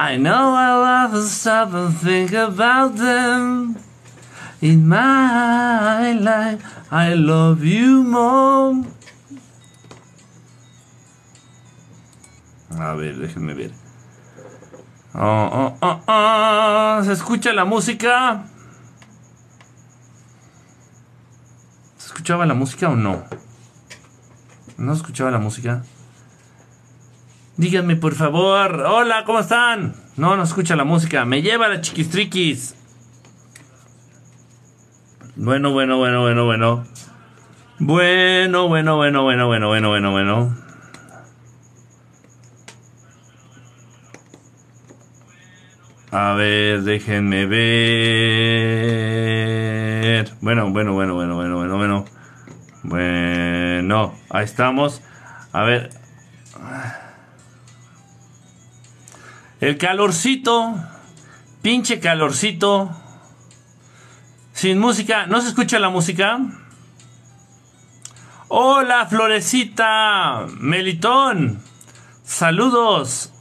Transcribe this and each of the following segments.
I know I'll to stop and think about them. In my life, I love you more. A ver, déjenme ver. Oh, oh, oh, oh. ¿Se escucha la música? ¿Se escuchaba la música o no? ¿No escuchaba la música? Díganme por favor. Hola, ¿cómo están? No, no escucha la música. Me lleva la chiquistriquis. Bueno, bueno, bueno, bueno, bueno. Bueno, bueno, bueno, bueno, bueno, bueno, bueno, bueno. A ver, déjenme ver. Bueno, bueno, bueno, bueno, bueno, bueno, bueno. Bueno, ahí estamos. A ver. El calorcito. Pinche calorcito. Sin música. ¿No se escucha la música? Hola, Florecita. Melitón. Saludos.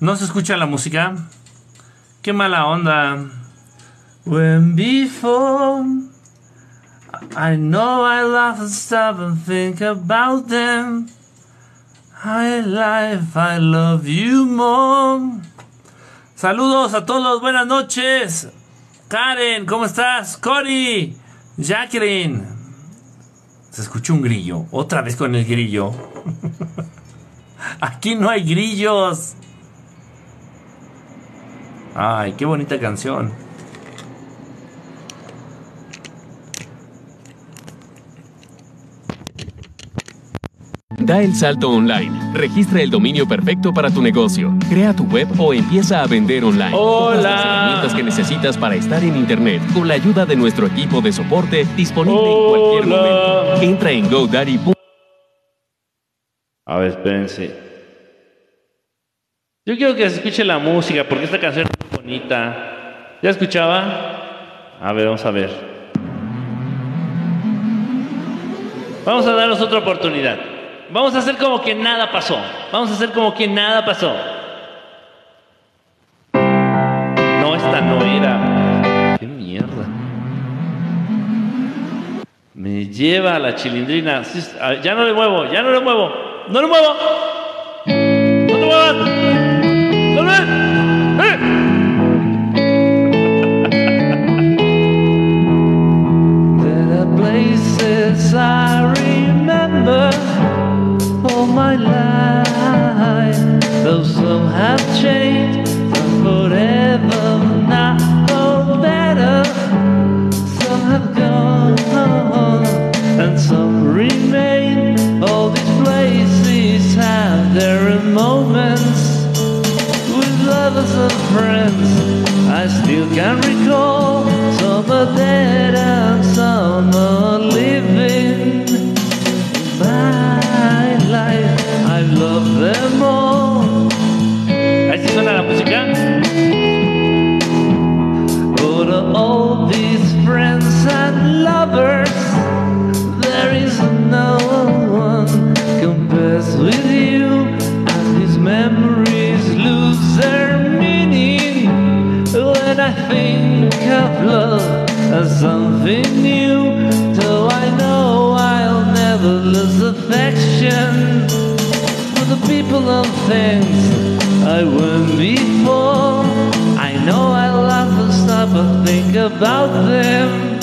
¿No se escucha la música? Qué mala onda. When before I know I laugh and stop and think about them. I life, I love you more. Saludos a todos, buenas noches. Karen, ¿cómo estás? Cory, Jacqueline. Se escucha un grillo. Otra vez con el grillo. Aquí no hay grillos. Ay, qué bonita canción. Da el salto online. Registra el dominio perfecto para tu negocio. Crea tu web o empieza a vender online. Hola. Todas las herramientas que necesitas para estar en internet con la ayuda de nuestro equipo de soporte disponible en cualquier Hola. momento. Entra en GoDaddy. A ver, espérense. Yo quiero que se escuche la música porque esta canción es muy bonita. ¿Ya escuchaba? A ver, vamos a ver. Vamos a darnos otra oportunidad. Vamos a hacer como que nada pasó. Vamos a hacer como que nada pasó. No, esta no era. Qué mierda. Me lleva a la chilindrina. Ya no le muevo, ya no le muevo. No le muevo. No te muevas. No ¡Eh! my life. Though some have changed, some forever not for better. Some have gone and some remain. All these places have their moments with lovers and friends. I still can recall some are dead and some are living. Suena la música? But all these friends and lovers, there is no one compares with you, and these memories lose their meaning when I think of love as something new. Though I know I'll never lose affection people and things I went before. I know I'll have to stop and think about them.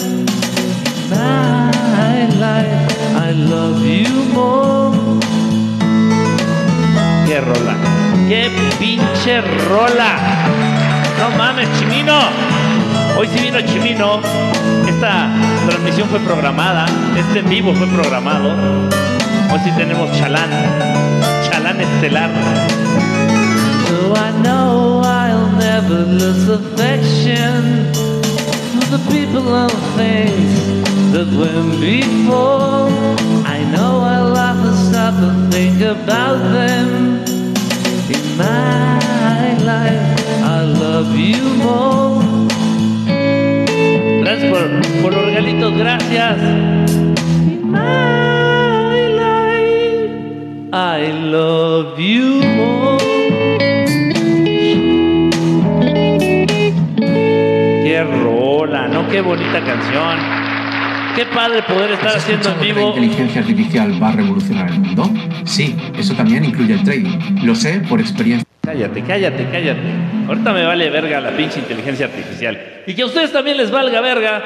My life, I love you more. ¡Qué rola! ¡Qué pinche rola! ¡No mames, Chimino! Hoy sí vino Chimino. Esta transmisión fue programada. Este en vivo fue programado. Hoy sí tenemos chalán. Chalán estelar. So I know I'll never lose affection to the people and things that went before. I know I'll and stop and think about them. In my life, I love you more. Gracias por, por los regalitos, gracias. In my I love you more. Qué rola, ¿no? Qué bonita canción. Qué padre poder estar ¿Has haciendo en escuchado que vivo. La inteligencia artificial va a revolucionar el mundo. Sí, eso también incluye el trading. Lo sé por experiencia. Cállate, cállate, cállate. Ahorita me vale verga la pinche inteligencia artificial. Y que a ustedes también les valga verga.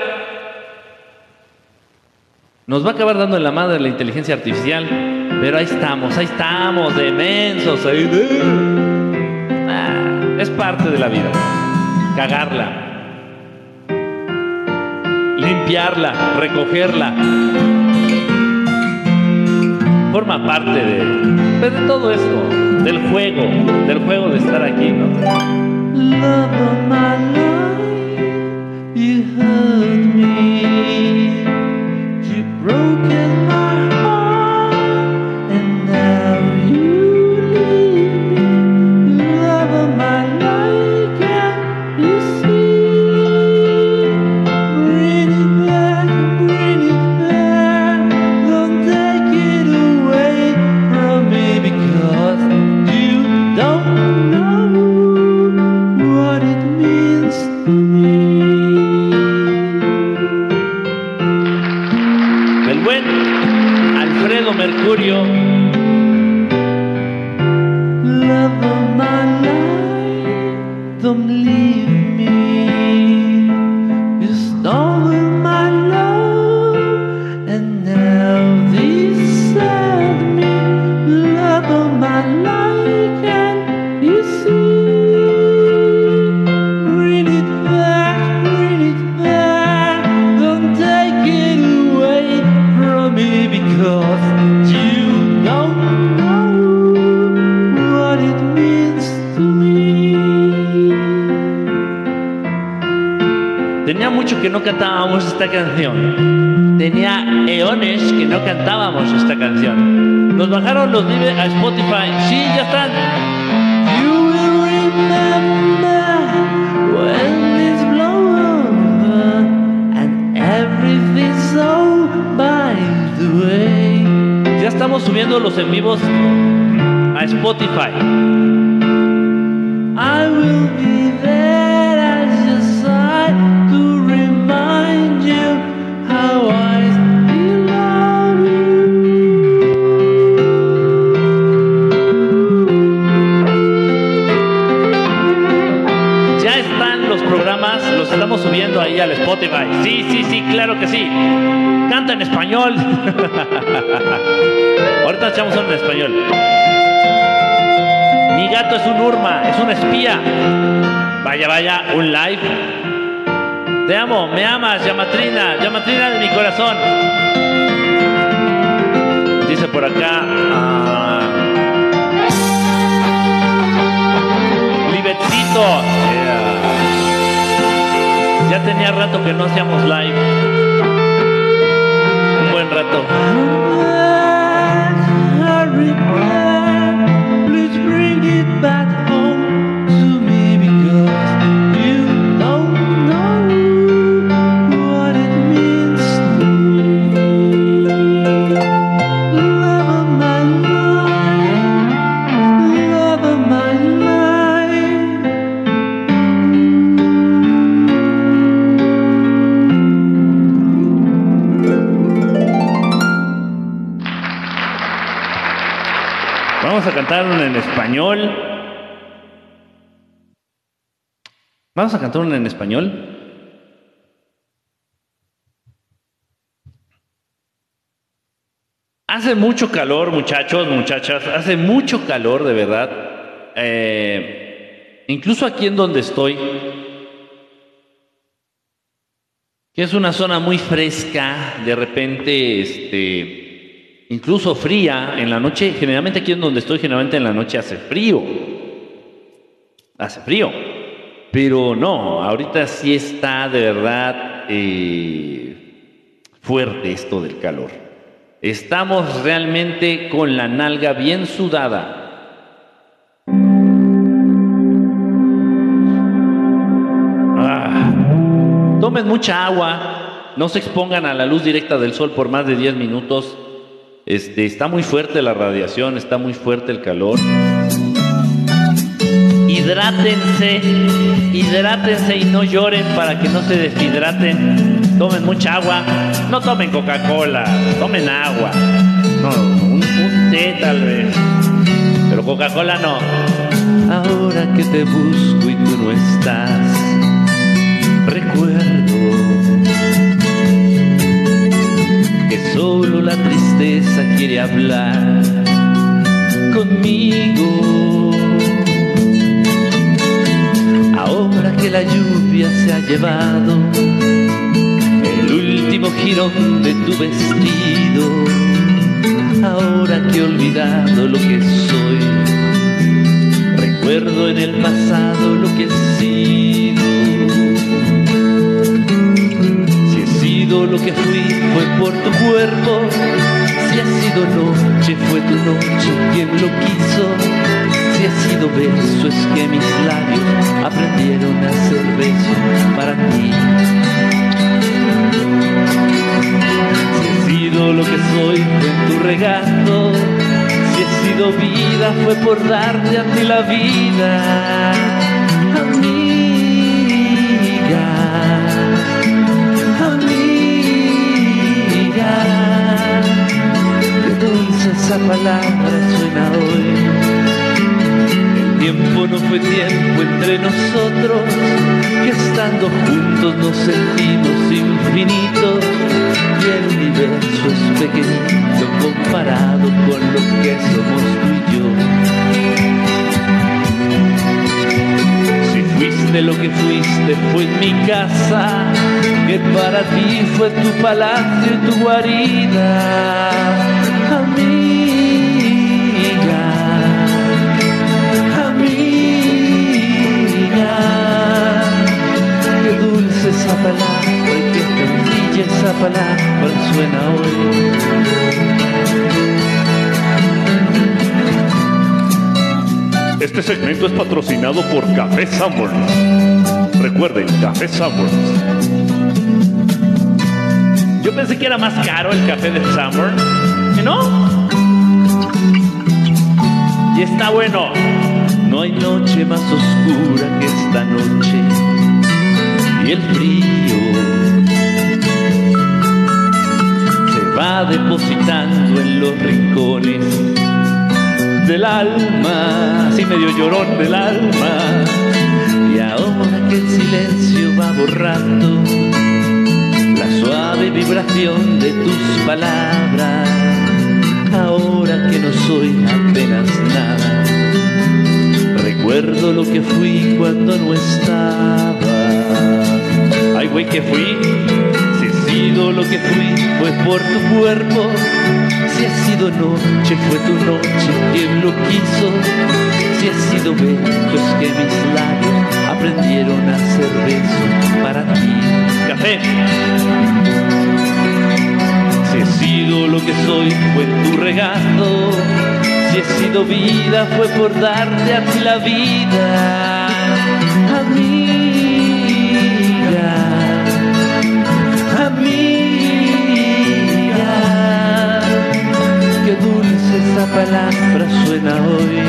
Nos va a acabar dando en la madre la inteligencia artificial. Pero ahí estamos, ahí estamos, de mensos, ahí de... Ah, es parte de la vida. Cagarla. Limpiarla, recogerla. Forma parte de, pues, de todo esto, del juego, del juego de estar aquí, ¿no? Love of my. Es un urma, es un espía. Vaya, vaya, un live. Te amo, me amas, Yamatrina, Yamatrina de mi corazón. Dice por acá. Yeah. Ya tenía rato que no hacíamos live. Un buen rato. Vamos a cantar una en español. Vamos a cantar una en español. Hace mucho calor, muchachos, muchachas. Hace mucho calor, de verdad. Eh, incluso aquí en donde estoy, que es una zona muy fresca, de repente, este, incluso fría. En la noche, generalmente aquí en donde estoy, generalmente en la noche hace frío. hace frío. Pero no, ahorita sí está de verdad eh, fuerte esto del calor. Estamos realmente con la nalga bien sudada. Ah, tomen mucha agua, no se expongan a la luz directa del sol por más de 10 minutos. Este, está muy fuerte la radiación, está muy fuerte el calor. Hidrátense, hidrátense y no lloren para que no se deshidraten. Tomen mucha agua, no tomen Coca-Cola, tomen agua. No, un, un té tal vez, pero Coca-Cola no. Ahora que te busco y tú no estás, solo la tristeza quiere hablar conmigo. Ahora que la lluvia se ha llevado el último jirón de tu vestido, ahora que he olvidado lo que soy, recuerdo en el pasado lo que he sido. Sido lo que fui, fue por tu cuerpo. Si ha sido noche, fue tu noche quien lo quiso. Si ha sido beso, es que mis labios aprendieron a hacer beso para ti. Si he sido lo que soy, fue tu regalo. Si he sido vida, fue por darte a ti la vida. Esa palabra suena hoy. El tiempo no fue tiempo entre nosotros, que estando juntos nos sentimos infinitos y el universo es pequeñito comparado con lo que somos tú y yo. Si fuiste lo que fuiste fue en mi casa, que para ti fue tu palacio y tu guarida, amiga, palabra suena hoy. Este segmento es patrocinado por Café Sanborns. Recuerden, Café Sanborns. Yo pensé que era más caro el café de Sanborn. ¿Y no? Y está bueno. No hay noche más oscura que esta noche. Y el frío se va depositando en los rincones del alma, así medio llorón del alma. Y ahora que el silencio va borrando la suave vibración de tus palabras, ahora que no soy apenas nada, recuerdo lo que fui cuando no estaba. Ay, güey, que fui, si he sido lo que fui, fue por tu cuerpo. Si ha sido noche, fue tu noche quien lo quiso. Si ha sido beso, es que mis labios aprendieron a hacer besos para ti. Café. Si he sido lo que soy, fue tu regalo. Si he sido vida, fue por darte a ti la vida. Palabra suena hoy.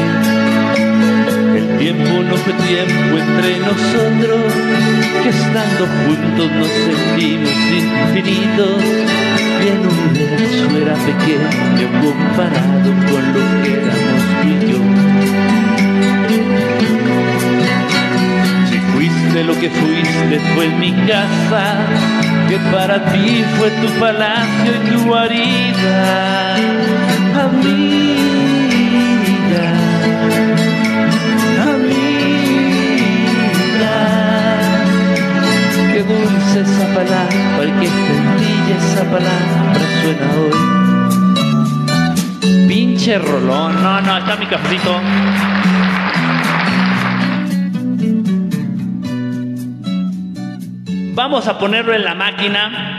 El tiempo no fue tiempo entre nosotros, que estando juntos nos sentimos infinitos. Y el universo era pequeño comparado con lo que éramos tú y yo. Si fuiste lo que fuiste fue en mi casa, que para ti fue tu palacio y tu guarida, esa palabra, cualquier sencilla esa palabra suena hoy. Pinche rolón, no, no, está mi cafecito. Vamos a ponerlo en la máquina.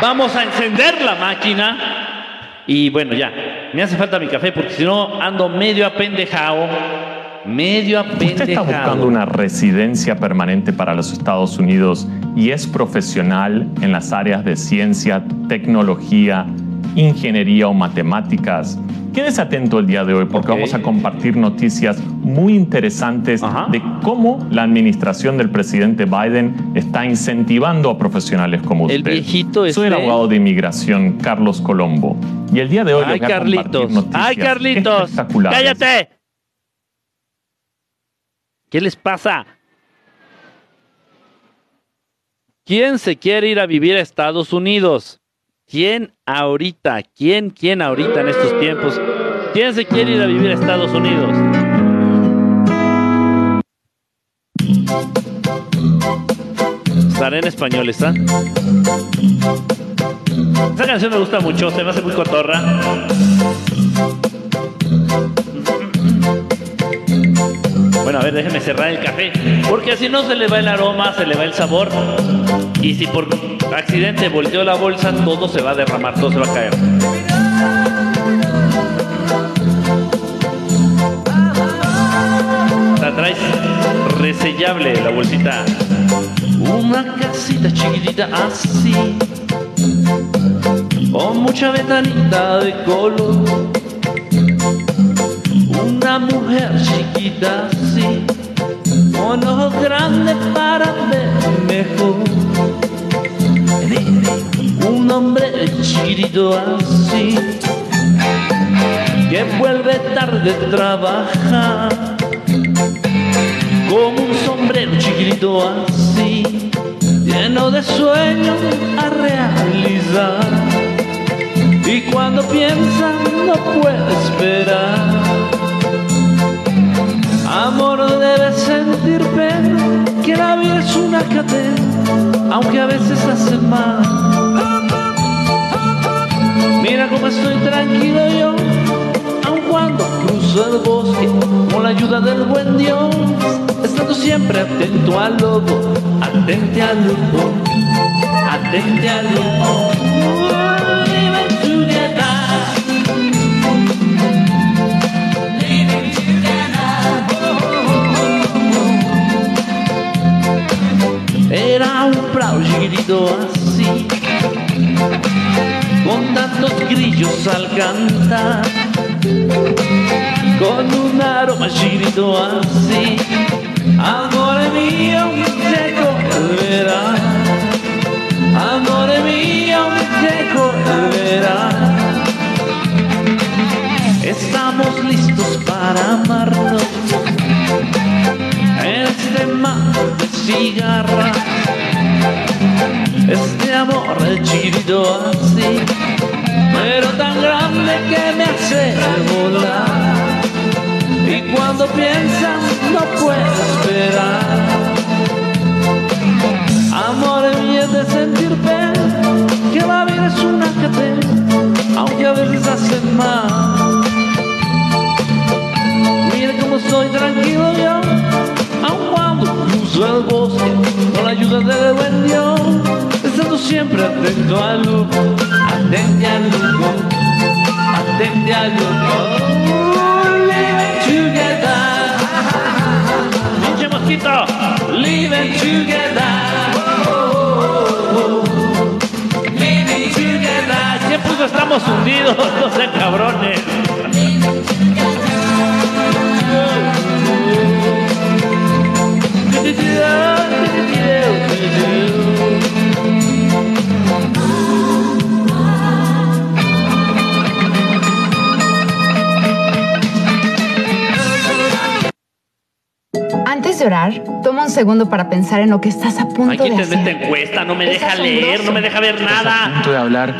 Vamos a encender la máquina. Y bueno, ya. Me hace falta mi café porque si no ando medio apendejado. Medio Usted está buscando apendejado. una residencia permanente para los Estados Unidos y es profesional en las áreas de ciencia, tecnología, ingeniería o matemáticas. Quédese atento el día de hoy porque vamos a compartir noticias muy interesantes Ajá. de cómo la administración del presidente Biden está incentivando a profesionales como El usted. viejito Soy el este- abogado de inmigración Carlos Colombo y el día de hoy Ay, les voy a compartir Carlitos. noticias Ay, Carlitos. espectaculares. Cállate. ¿Qué les pasa? ¿Quién se quiere ir a vivir a Estados Unidos? ¿Quién ahorita? ¿Quién, quién ahorita en estos tiempos? ¿Quién se quiere ir a vivir a Estados Unidos? Estaré en español, ¿está? Esa canción me gusta mucho, se me hace muy cotorra. Bueno, a ver, déjeme cerrar el café. Porque si no se le va el aroma, se le va el sabor. Y si por accidente volteó la bolsa, todo se va a derramar, todo se va a caer. La traes resellable la bolsita. Una casita chiquitita así. Con mucha ventanita de color. Una mujer chiquita así, con ojos grandes para ver mejor. Un hombre chiquitito así, que vuelve tarde de trabajar. Con un sombrero chiquitito así, lleno de sueños a realizar. Y cuando piensa no puede esperar. Amor debe sentir pena, que la vida es una cadena, aunque a veces hace mal. Mira cómo estoy tranquilo yo, aun cuando cruzo el bosque con la ayuda del buen Dios, estando siempre atento al lobo, atente al lobo, atente al lobo. Chiquitito así, con tantos grillos al cantar, con un aroma chiquitito así. Amore mío, llegó el verano. Amore mío, el verano. Estamos listos para amarnos este mar este amor chiquitito así, pero tan grande que me hace volar. Y cuando piensas no puedo esperar. Amor mío de sentir pena, que la vida es una cadena, aunque a veces hace mal. Mira cómo estoy tranquilo yo, aun cuando cruzo el bosque con la ayuda del buen Dios, estando siempre atento al lujo, atente al lujo, atente al lujo. Living together, pinche mosquito, living together. Living together, siempre estamos hundidos, no sean cabrones. Antes de orar, toma un segundo para pensar en lo que estás a punto que de entender esta hacer. encuesta, no me Es deja leer, no me deja ver nada. punto de hablar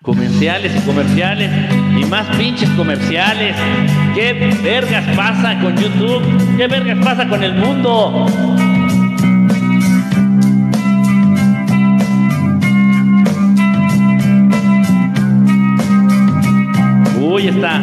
con Comerciales y comerciales y más pinches comerciales. ¿Qué vergas pasa con YouTube? ¿Qué vergas pasa con el mundo? Uy, está.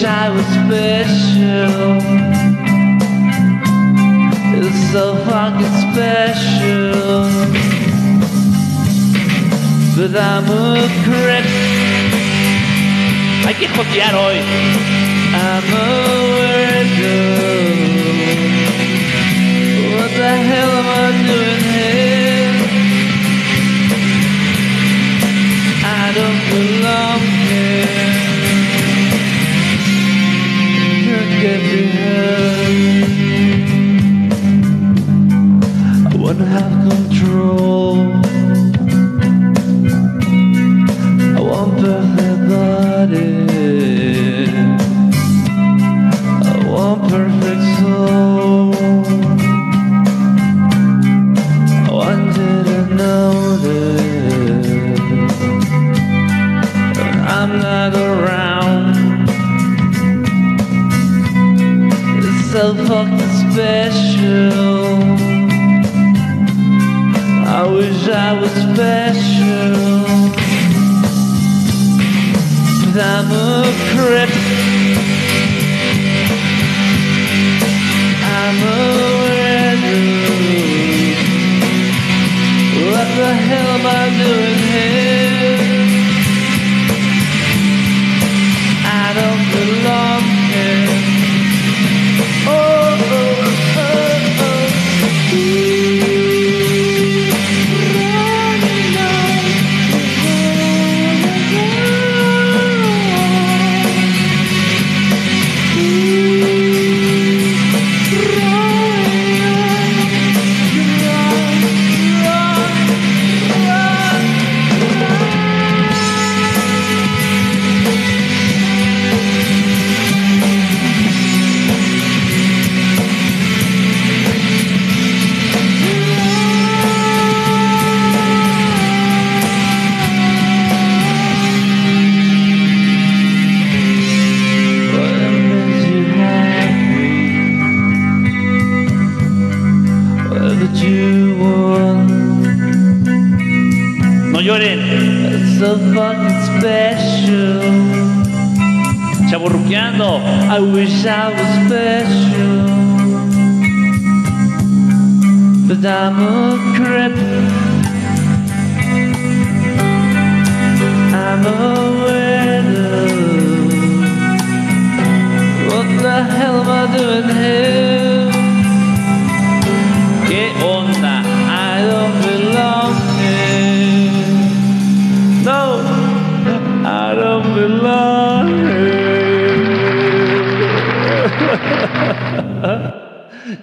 wish I was special it's so fucking special. But I'm a creep. Hay que jotear hoy. I'm a weirdo. What the hell am I doing here? I don't belong here. every hand.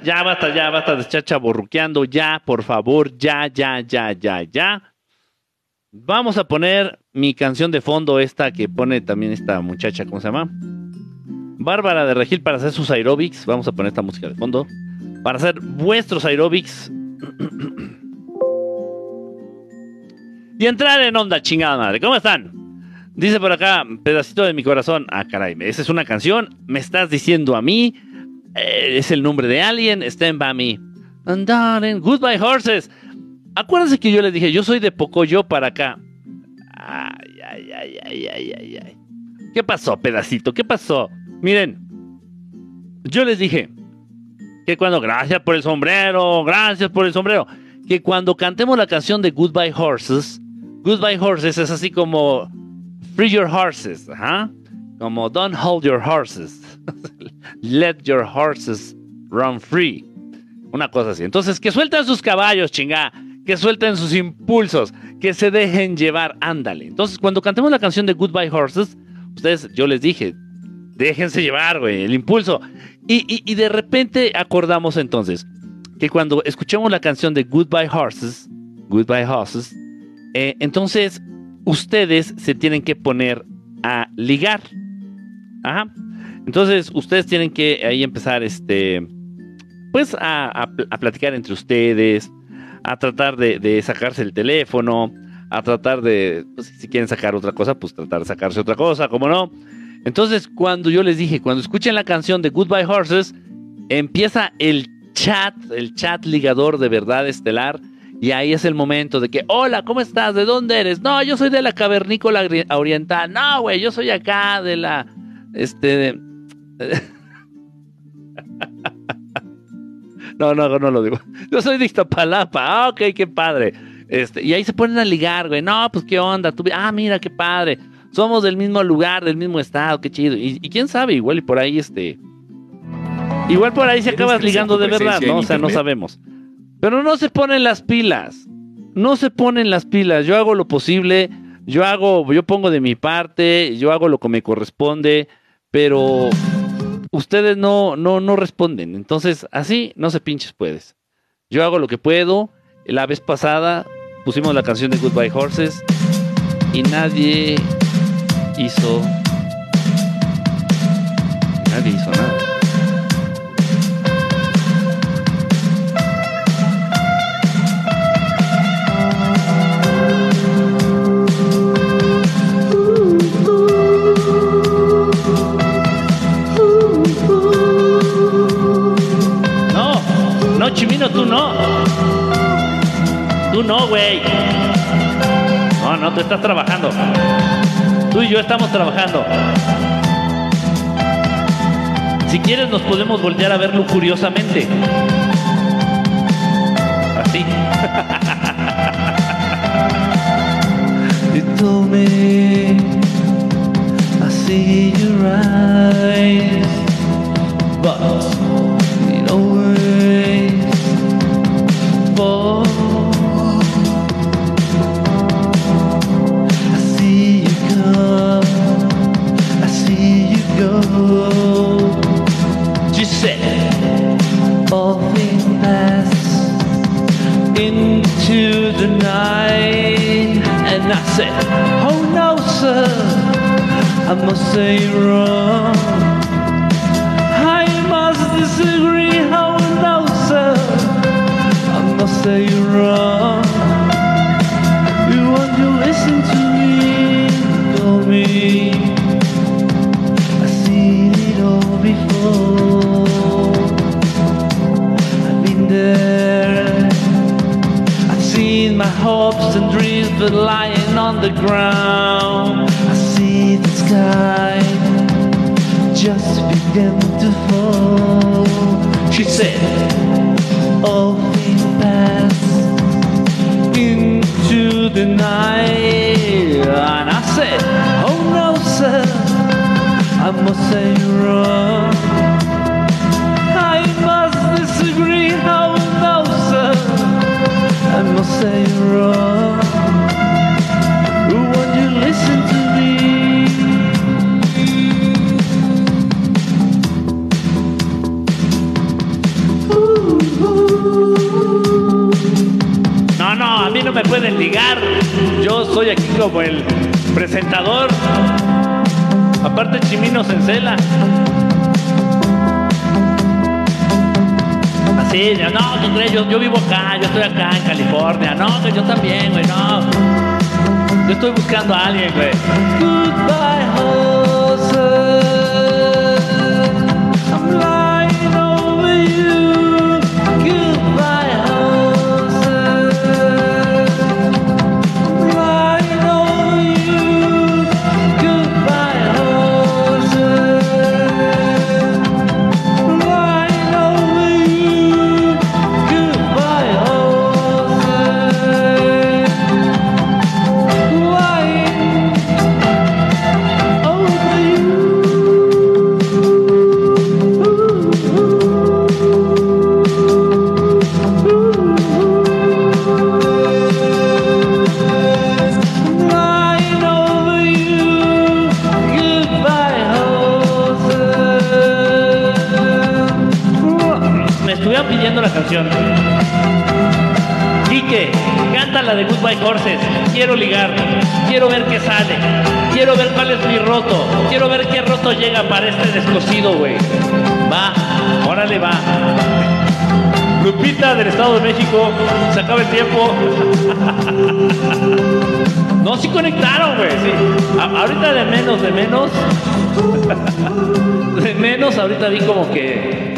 Ya basta, ya basta de estar chaborruqueando. Ya, por favor, ya, ya, ya, ya, ya. Vamos a poner mi canción de fondo, esta que pone también esta muchacha, ¿cómo se llama? Bárbara de Regil para hacer sus aerobics. Vamos a poner esta música de fondo. Para hacer vuestros aerobics. y entrar en onda, chingada madre. ¿Cómo están? Dice por acá, pedacito de mi corazón. Ah, caray, esa es una canción. Me estás diciendo a mí. Eh, es el nombre de alguien. Stand by me. And darling, goodbye horses. Acuérdense que yo les dije, yo soy de Pocoyo para acá. Ay, ay, ay, ay, ay, ay, ay. ¿Qué pasó, pedacito? ¿Qué pasó? Miren, yo les dije que cuando, gracias por el sombrero, gracias por el sombrero, que cuando cantemos la canción de Goodbye Horses, Goodbye Horses es así como Free Your Horses. Como Don't Hold Your Horses, Let Your Horses Run Free. Una cosa así. Entonces, que suelten sus caballos, chinga. Que suelten sus impulsos. Que se dejen llevar. Ándale. Entonces, cuando cantemos la canción de Goodbye Horses, ustedes, yo les dije, déjense llevar, güey, el impulso. Y, y- y de repente acordamos entonces que cuando escuchemos la canción de Goodbye Horses, Goodbye Horses, eh, entonces ustedes se tienen que poner a ligar. Ajá. Entonces, ustedes tienen que ahí empezar, este, pues, a, a platicar entre ustedes, a tratar de, de sacarse el teléfono, a tratar de, pues, si quieren sacar otra cosa, pues tratar de sacarse otra cosa, como no. Entonces, cuando yo les dije, cuando escuchen la canción de Goodbye Horses, empieza el chat, el chat ligador de verdad estelar. Y ahí es el momento de que, hola, ¿cómo estás? ¿De dónde eres? No, yo soy de la cavernícola oriental. No, güey, yo soy acá de la, este, de- no, no, no lo digo. Yo soy de Iztapalapa. Ah, ok, qué padre. Este, y ahí se ponen a ligar, güey. No, pues qué onda. Tú, ah, mira, qué padre. Somos del mismo lugar, del mismo estado, qué chido. Y, y quién sabe, igual y por ahí, este. Igual por ahí se ¿Quieres acabas ligando de verdad, ¿no? O sea, no sabemos. Pero no se ponen las pilas. No se ponen las pilas. Yo hago lo posible. Yo hago, yo pongo de mi parte. Yo hago lo que me corresponde. Pero ustedes no, no, no responden. Entonces, así no se pinches puedes. Yo hago lo que puedo. La vez pasada pusimos la canción de Goodbye Horses y nadie hizo. Nadie hizo nada. No, no, Chimino, tú no. Tú no, güey. No, no, tú estás trabajando. Tú y yo estamos trabajando. Si quieres nos podemos voltear a verlo curiosamente. Así. You told me I see your eyes, but Into the night, and I said, Oh no, sir, I must say you're wrong. I must disagree. Oh no, sir, I must say you're wrong. You listen to me? Me I've seen it all before. I've seen my hopes and dreams, but lying on the ground. I see the sky just begin to fall. She said, All things pass into the night. And I said, Oh no, sir, I must say you're wrong. No, no, a mí no me pueden ligar. Yo soy aquí como el presentador. Aparte Chimino se encela. Yo, no, ¿qué crees? Yo, yo vivo acá, yo estoy acá en California. No, que yo también, güey, no. Yo estoy buscando a alguien, güey. Goodbye, horses. Tiempo. No, sí conectaron, güey, sí. Ahorita de menos, de menos. De menos, ahorita vi como que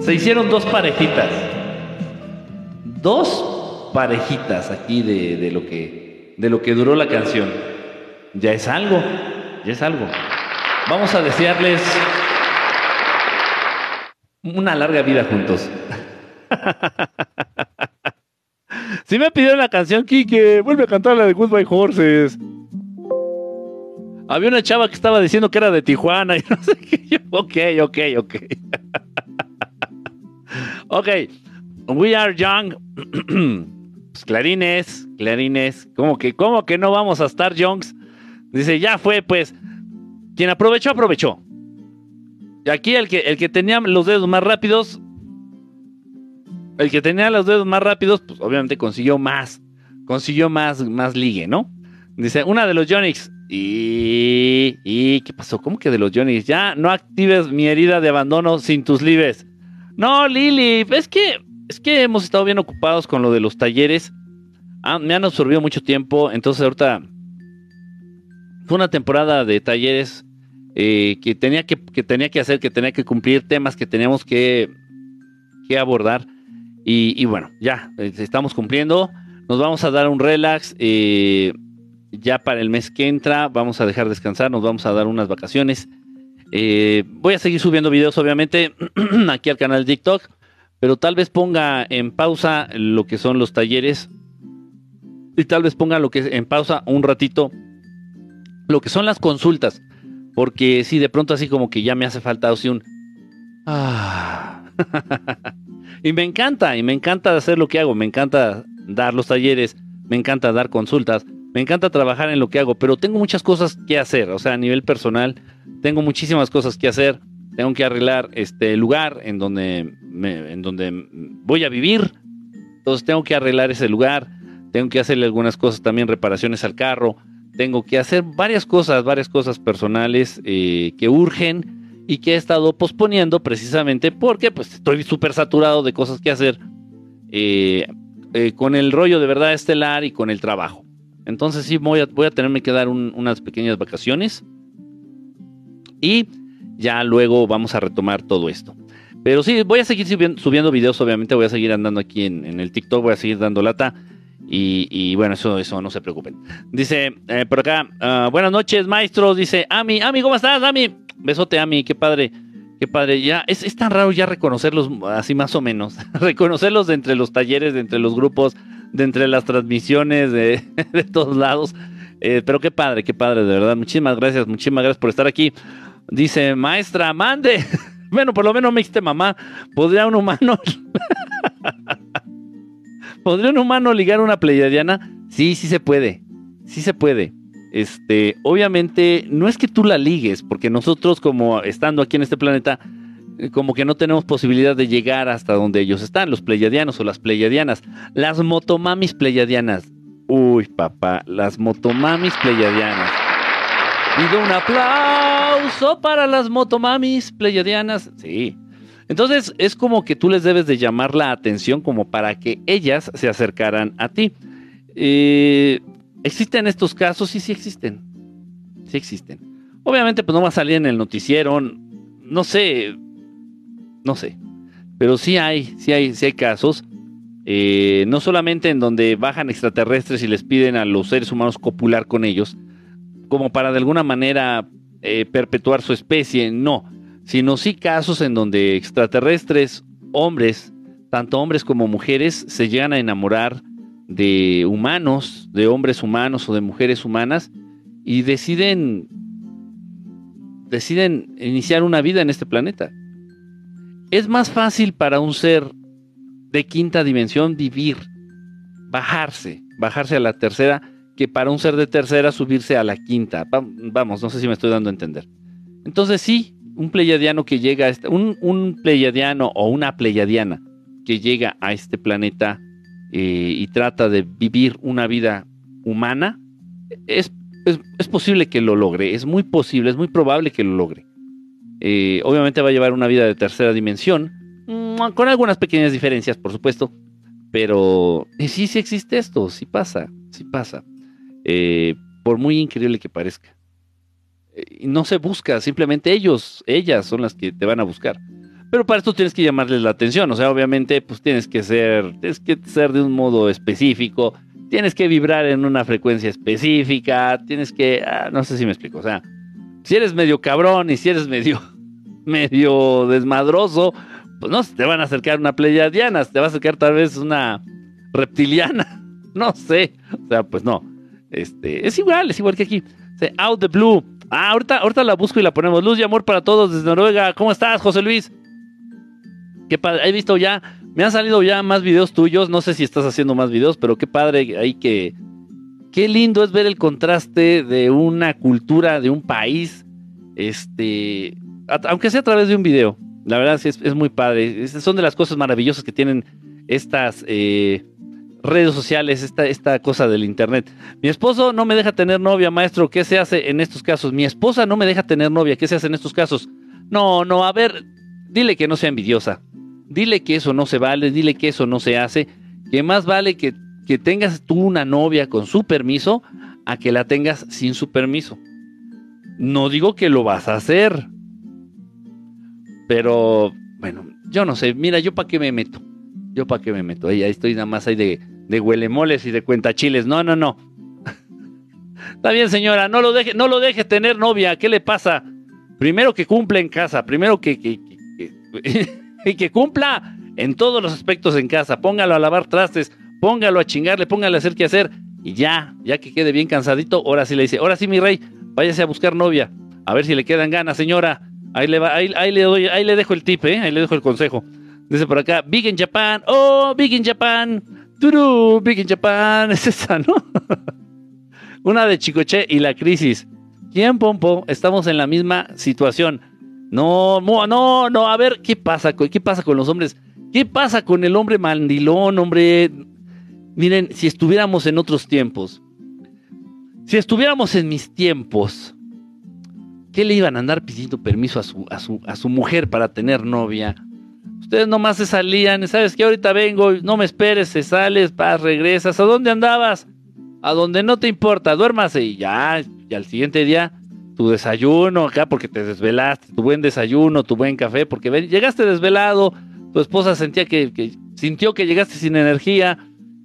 se hicieron dos parejitas. Dos parejitas aquí de, de lo que de lo que duró la canción. Ya es algo, ya es algo. Vamos a desearles una larga vida juntos. Si me pidieron la canción, Kike, vuelve a cantar la de Goodbye Horses. Había una chava que estaba diciendo que era de Tijuana y no sé qué. Yo, ok, ok, ok. ok. We are young. Pues, clarines, clarines. ¿Cómo que, ¿Cómo que no vamos a estar youngs? Dice, ya fue, pues. Quien aprovechó, aprovechó. Y aquí el que, el que tenía los dedos más rápidos. El que tenía los dedos más rápidos, pues obviamente consiguió más. Consiguió más, más ligue, ¿no? Dice, una de los Yonix. Y, y. ¿Qué pasó? ¿Cómo que de los Yonix? Ya no actives mi herida de abandono sin tus libres. No, Lili, es que. Es que hemos estado bien ocupados con lo de los talleres. Ah, me han absorbido mucho tiempo. Entonces ahorita. Fue una temporada de talleres eh, que, tenía que, que tenía que hacer, que tenía que cumplir temas que teníamos que, que abordar. Y, bueno, ya, eh, estamos cumpliendo. Nos vamos a dar un relax. eh, ya para el mes que entra vamos a dejar descansar, nos vamos a dar unas vacaciones. Eh, voy a seguir subiendo videos, obviamente, aquí al canal de TikTok, pero tal vez ponga en pausa lo que son los talleres y tal vez ponga lo que en pausa un ratito lo que son las consultas, porque si de pronto así como que ya me hace falta así un ah. y me encanta, y me encanta hacer lo que hago, me encanta dar los talleres, me encanta dar consultas, me encanta trabajar en lo que hago, pero tengo muchas cosas que hacer, o sea, a nivel personal, tengo muchísimas cosas que hacer. Tengo que arreglar este lugar en donde, en donde voy a vivir. Entonces tengo que arreglar ese lugar. Tengo que hacerle algunas cosas también, reparaciones al carro. Tengo que hacer varias cosas, varias cosas personales eh, que urgen y que he estado posponiendo precisamente porque pues estoy súper saturado de cosas que hacer eh, eh, con el rollo de verdad estelar y con el trabajo. Entonces sí voy a, voy a tenerme que dar un- unas pequeñas vacaciones y ya luego vamos a retomar todo esto. Pero sí, voy a seguir subiendo, videos, obviamente voy a seguir andando aquí en, el TikTok, voy a seguir dando lata. Y, y bueno, eso, eso no se preocupen. Dice eh, por acá, ah, buenas noches, maestros. Dice, Ami, Ami, ¿cómo estás, Ami? Besote, Ami, qué padre, qué padre. Ya, es, es tan raro ya reconocerlos así más o menos. reconocerlos de entre los talleres, de entre los grupos, de entre las transmisiones, de, de todos lados. Eh, pero qué padre, qué padre, de verdad. Muchísimas gracias, muchísimas gracias por estar aquí. Dice, maestra, mande. Bueno, por lo menos me dijiste mamá. ¿Podría un humano. ¿Podría un humano ligar una pleiadiana? Sí, sí se puede. Sí se puede. Este, obviamente, no es que tú la ligues, porque nosotros, como estando aquí en este planeta, eh, como que no tenemos posibilidad de llegar hasta donde ellos están, los pleiadianos o las pleiadianas. Las motomamis pleiadianas. Uy, papá, las motomamis pleiadianas. Pido un aplauso para las motomamis pleiadianas. Sí. Entonces es como que tú les debes de llamar la atención como para que ellas se acercaran a ti. Eh, ¿Existen estos casos? Sí, sí existen. Sí existen. Obviamente pues no va a salir en el noticiero. No sé. No sé. Pero sí hay, sí hay, sí hay casos. Eh, no solamente en donde bajan extraterrestres y les piden a los seres humanos copular con ellos, como para de alguna manera eh, perpetuar su especie, no, sino sí casos en donde extraterrestres, hombres, tanto hombres como mujeres, se llegan a enamorar de humanos, de hombres humanos o de mujeres humanas, y deciden, deciden iniciar una vida en este planeta. Es más fácil para un ser de quinta dimensión vivir, bajarse, bajarse a la tercera, que para un ser de tercera subirse a la quinta. Va- vamos, no sé si me estoy dando a entender. Entonces sí, un pleiadiano que llega a este, un, un pleiadiano o una pleiadiana que llega a este planeta eh, y trata de vivir una vida humana, es, es, posible que lo logre, es muy posible, es muy probable que lo logre. Eh, obviamente va a llevar una vida de tercera dimensión, mm, con algunas pequeñas diferencias, por supuesto, pero eh, sí, sí existe esto, sí pasa, sí pasa, por muy increíble que parezca. No se busca, simplemente ellos, ellas son las que te van a buscar. Pero para esto tienes que llamarles la atención, o sea, obviamente, pues tienes que ser, tienes que ser de un modo específico, tienes que vibrar en una frecuencia específica, tienes que, ah, no sé si me explico, o sea, si eres medio cabrón y si eres medio, medio desmadroso, pues no, se te van a acercar una pleiadiana, se te va a acercar tal vez una reptiliana, no sé, o sea, pues no, este, es igual, es igual que aquí, Out the Blue, ah, ahorita, ahorita la busco y la ponemos, luz y amor para todos desde Noruega, ¿cómo estás, José Luis? Qué padre, he visto ya, me han salido ya más videos tuyos, no sé si estás haciendo más videos, pero qué padre ahí que, qué lindo es ver el contraste de una cultura, de un país, este, aunque sea a través de un video. La verdad es, es muy padre. Son de las cosas maravillosas que tienen estas eh, redes sociales, esta, esta cosa del internet. Mi esposo no me deja tener novia, maestro. ¿Qué se hace en estos casos? Mi esposa no me deja tener novia. ¿Qué se hace en estos casos? No, no, a ver, dile que no sea envidiosa. Dile que eso no se vale, dile que eso no se hace. Que más vale que, que tengas tú una novia con su permiso a que la tengas sin su permiso. No digo que lo vas a hacer. Pero, bueno, yo no sé. Mira, yo para qué me meto. Yo para qué me meto. Ahí, estoy nada más ahí de, de huelemoles y de cuentachiles. No, no, no. Está bien, señora. No lo deje, no lo deje tener novia. ¿Qué le pasa? Primero que cumpla en casa. Primero que, que, que- que- y que cumpla en todos los aspectos en casa. Póngalo a lavar trastes. Póngalo a chingarle. Póngale a hacer qué hacer. Y ya, ya que quede bien cansadito, ahora sí le dice, ahora sí, mi rey, váyase a buscar novia. A ver si le quedan ganas, señora. Ahí le va, ahí, ahí le doy, ahí le dejo el tip, ¿eh? Ahí le dejo el consejo. Dice por acá, Big in Japan, oh, Big in Japan, Turu, Big in Japan, es esa, ¿no? Una de Chicoche y la crisis. ¿Quién, Pompo? Estamos en la misma situación. No, no, no, a ver, ¿qué pasa? con- ¿Qué pasa con los hombres? ¿Qué pasa con el hombre mandilón, hombre? Miren, si estuviéramos en otros tiempos, si estuviéramos en mis tiempos, ¿qué le iban a andar pidiendo permiso a su, a su, a su mujer para tener novia? Ustedes nomás se salían, ¿sabes qué? Ahorita vengo, no me esperes, se sales, vas, regresas. ¿A dónde andabas? A donde no te importa, duérmase y ya, y al siguiente día tu desayuno acá porque te desvelaste, tu buen desayuno, tu buen café, porque llegaste desvelado, tu esposa sentía que, que- sintió que llegaste sin energía,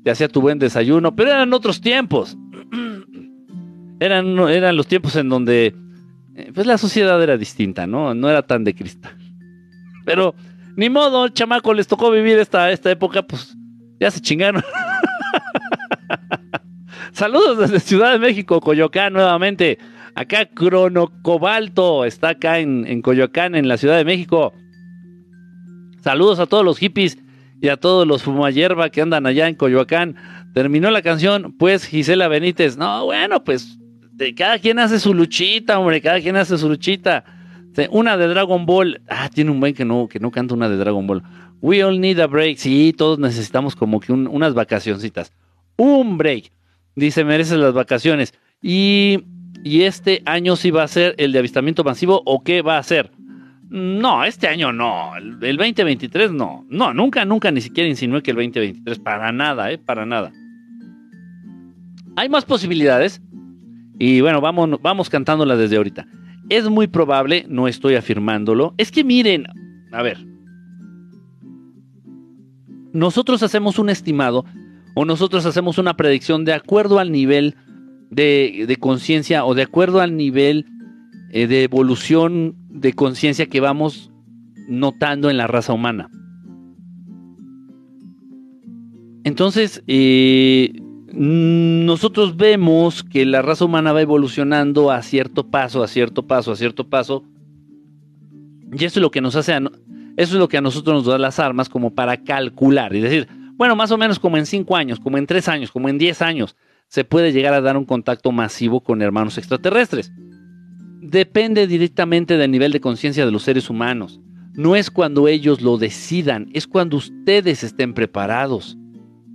te hacía tu buen desayuno, pero eran otros tiempos. eran, eran los tiempos en donde eh, pues la sociedad era distinta, ¿no? No era tan de cristal. Pero ni modo, chamaco, les tocó vivir esta, esta época, pues ya se chingaron. Saludos desde Ciudad de México, Coyoacán, nuevamente. Acá Cronocobalto está acá en, en Coyoacán, en la Ciudad de México. Saludos a todos los hippies y a todos los fumayerba que andan allá en Coyoacán. Terminó la canción, pues Gisela Benítez. No, bueno, pues de cada quien hace su luchita, hombre, cada quien hace su luchita. Una de Dragon Ball. Ah, tiene un buen que no, que no canta una de Dragon Ball. We all need a break. Sí, todos necesitamos como que un- unas vacacioncitas. Un break. Dice, mereces las vacaciones. Y, y este año sí va a ser el de avistamiento masivo o qué va a ser. No, este año no. El, el 2023 no. No, nunca, nunca ni siquiera insinué que el 2023. Para nada, ¿eh? Para nada. Hay más posibilidades. Y bueno, vamos, vamos cantándola desde ahorita. Es muy probable, no estoy afirmándolo. Es que miren, a ver. Nosotros hacemos un estimado o nosotros hacemos una predicción de acuerdo al nivel de, de conciencia o de acuerdo al nivel eh, de evolución de conciencia que vamos notando en la raza humana. Entonces, eh, nosotros vemos que la raza humana va evolucionando a cierto paso, a cierto paso, a cierto paso. Y eso es lo que nos hace, eso es lo que a nosotros nos da las armas como para calcular y decir, bueno, más o menos como en 5 años, como en 3 años, como en 10 años, se puede llegar a dar un contacto masivo con hermanos extraterrestres. Depende directamente del nivel de conciencia de los seres humanos. No es cuando ellos lo decidan, es cuando ustedes estén preparados.